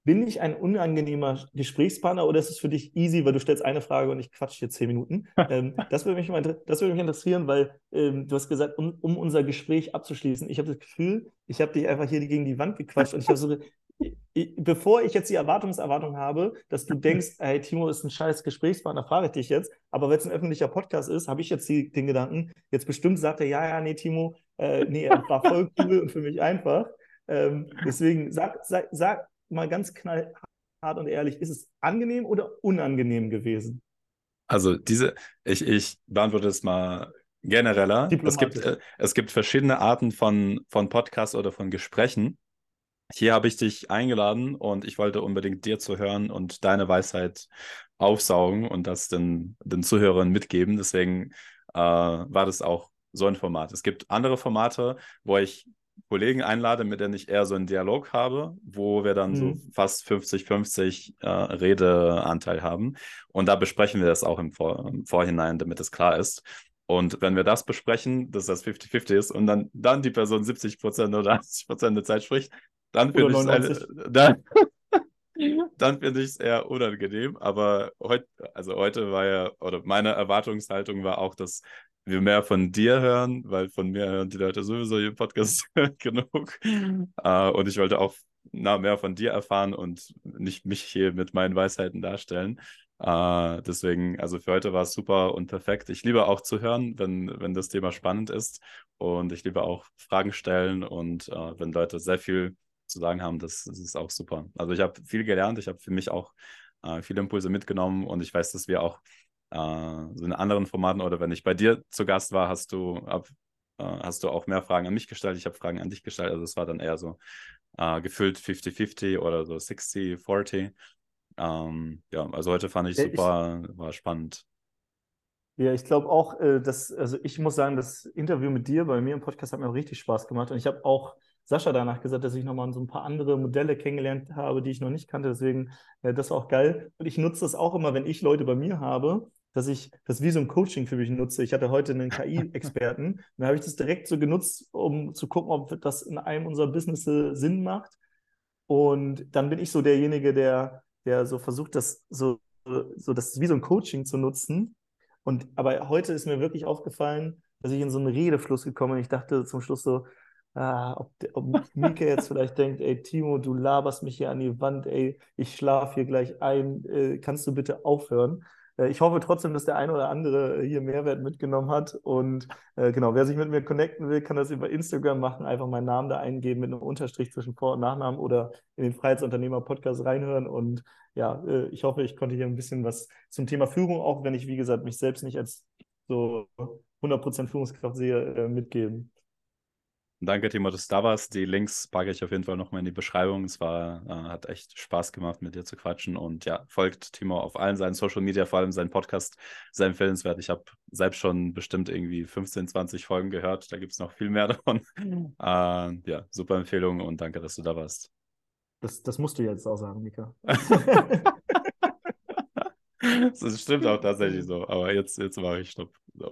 S1: Bin ich ein unangenehmer Gesprächspartner oder ist es für dich easy, weil du stellst eine Frage und ich quatsch hier zehn Minuten? ähm, das, würde mich mal, das würde mich interessieren, weil ähm, du hast gesagt, um, um, unser Gespräch abzuschließen, ich habe das Gefühl, ich habe dich einfach hier gegen die Wand gequatscht und ich habe so, bevor ich jetzt die Erwartungserwartung habe, dass du denkst, hey, Timo ist ein scheiß Gesprächspartner, frage ich dich jetzt. Aber wenn es ein öffentlicher Podcast ist, habe ich jetzt die, den Gedanken, jetzt bestimmt sagt er, ja, ja, nee, Timo, äh, nee, er war voll cool und für mich einfach. Ähm, deswegen sag, sag, sag mal ganz knallhart und ehrlich, ist es angenehm oder unangenehm gewesen?
S2: Also diese, ich, ich beantworte es mal genereller. Es gibt, äh, es gibt verschiedene Arten von, von Podcasts oder von Gesprächen. Hier habe ich dich eingeladen und ich wollte unbedingt dir zu hören und deine Weisheit aufsaugen und das den, den Zuhörern mitgeben. Deswegen äh, war das auch so ein Format. Es gibt andere Formate, wo ich Kollegen einlade, mit denen ich eher so einen Dialog habe, wo wir dann mhm. so fast 50-50 äh, Redeanteil haben. Und da besprechen wir das auch im, Vor im Vorhinein, damit es klar ist. Und wenn wir das besprechen, dass das 50-50 ist und dann, dann die Person 70% oder 80% der Zeit spricht, dann finde ich es dann, dann finde ich es eher unangenehm. Aber heute, also heute war ja, oder meine Erwartungshaltung war auch, dass wir mehr von dir hören, weil von mir hören die Leute sowieso im Podcast genug. Uh, und ich wollte auch na, mehr von dir erfahren und nicht mich hier mit meinen Weisheiten darstellen. Uh, deswegen, also für heute war es super und perfekt. Ich liebe auch zu hören, wenn, wenn das Thema spannend ist. Und ich liebe auch Fragen stellen und uh, wenn Leute sehr viel zu sagen haben, das, das ist auch super. Also ich habe viel gelernt, ich habe für mich auch viele Impulse mitgenommen und ich weiß, dass wir auch äh, so in anderen Formaten oder wenn ich bei dir zu Gast war, hast du, ab, äh, hast du auch mehr Fragen an mich gestellt. Ich habe Fragen an dich gestellt. Also es war dann eher so äh, gefüllt 50-50 oder so 60-40. Ähm, ja, also heute fand ich super, ich, war spannend.
S1: Ja, ich glaube auch, äh, dass, also ich muss sagen, das Interview mit dir bei mir im Podcast hat mir auch richtig Spaß gemacht und ich habe auch Sascha danach gesagt, dass ich nochmal so ein paar andere Modelle kennengelernt habe, die ich noch nicht kannte. Deswegen, äh, das auch geil. Und ich nutze das auch immer, wenn ich Leute bei mir habe, dass ich das wie so ein Coaching für mich nutze. Ich hatte heute einen KI-Experten, dann habe ich das direkt so genutzt, um zu gucken, ob das in einem unserer Business Sinn macht. Und dann bin ich so derjenige, der, der so versucht, das so, so das wie so ein Coaching zu nutzen. Und aber heute ist mir wirklich aufgefallen, dass ich in so einen Redefluss gekommen bin. Ich dachte zum Schluss so, ah, ob, ob Mika jetzt vielleicht denkt, ey Timo, du laberst mich hier an die Wand, ey, ich schlafe hier gleich ein, äh, kannst du bitte aufhören? Äh, ich hoffe trotzdem, dass der eine oder andere hier Mehrwert mitgenommen hat. Und äh, genau, wer sich mit mir connecten will, kann das über Instagram machen. Einfach meinen Namen da eingeben mit einem Unterstrich zwischen Vor- und Nachnamen oder in den Freiheitsunternehmer-Podcast reinhören. Und ja, äh, ich hoffe, ich konnte hier ein bisschen was zum Thema Führung, auch wenn ich, wie gesagt, mich selbst nicht als so 100% Führungskraft sehe, äh,
S2: Danke, Timo, dass du da warst. Die Links packe ich auf jeden Fall nochmal in die Beschreibung. Es war, äh, hat echt Spaß gemacht, mit dir zu quatschen. Und ja, folgt Timo auf allen seinen Social Media, vor allem seinen Podcast, sehr empfehlenswert. Ich habe selbst schon bestimmt irgendwie 15, 20 Folgen gehört. Da gibt es noch viel mehr davon. äh, ja, super Empfehlung und danke, dass du da warst.
S1: Das, das musst du jetzt auch sagen, Mika.
S2: das stimmt auch tatsächlich so. Aber jetzt, jetzt mache ich Stopp. So.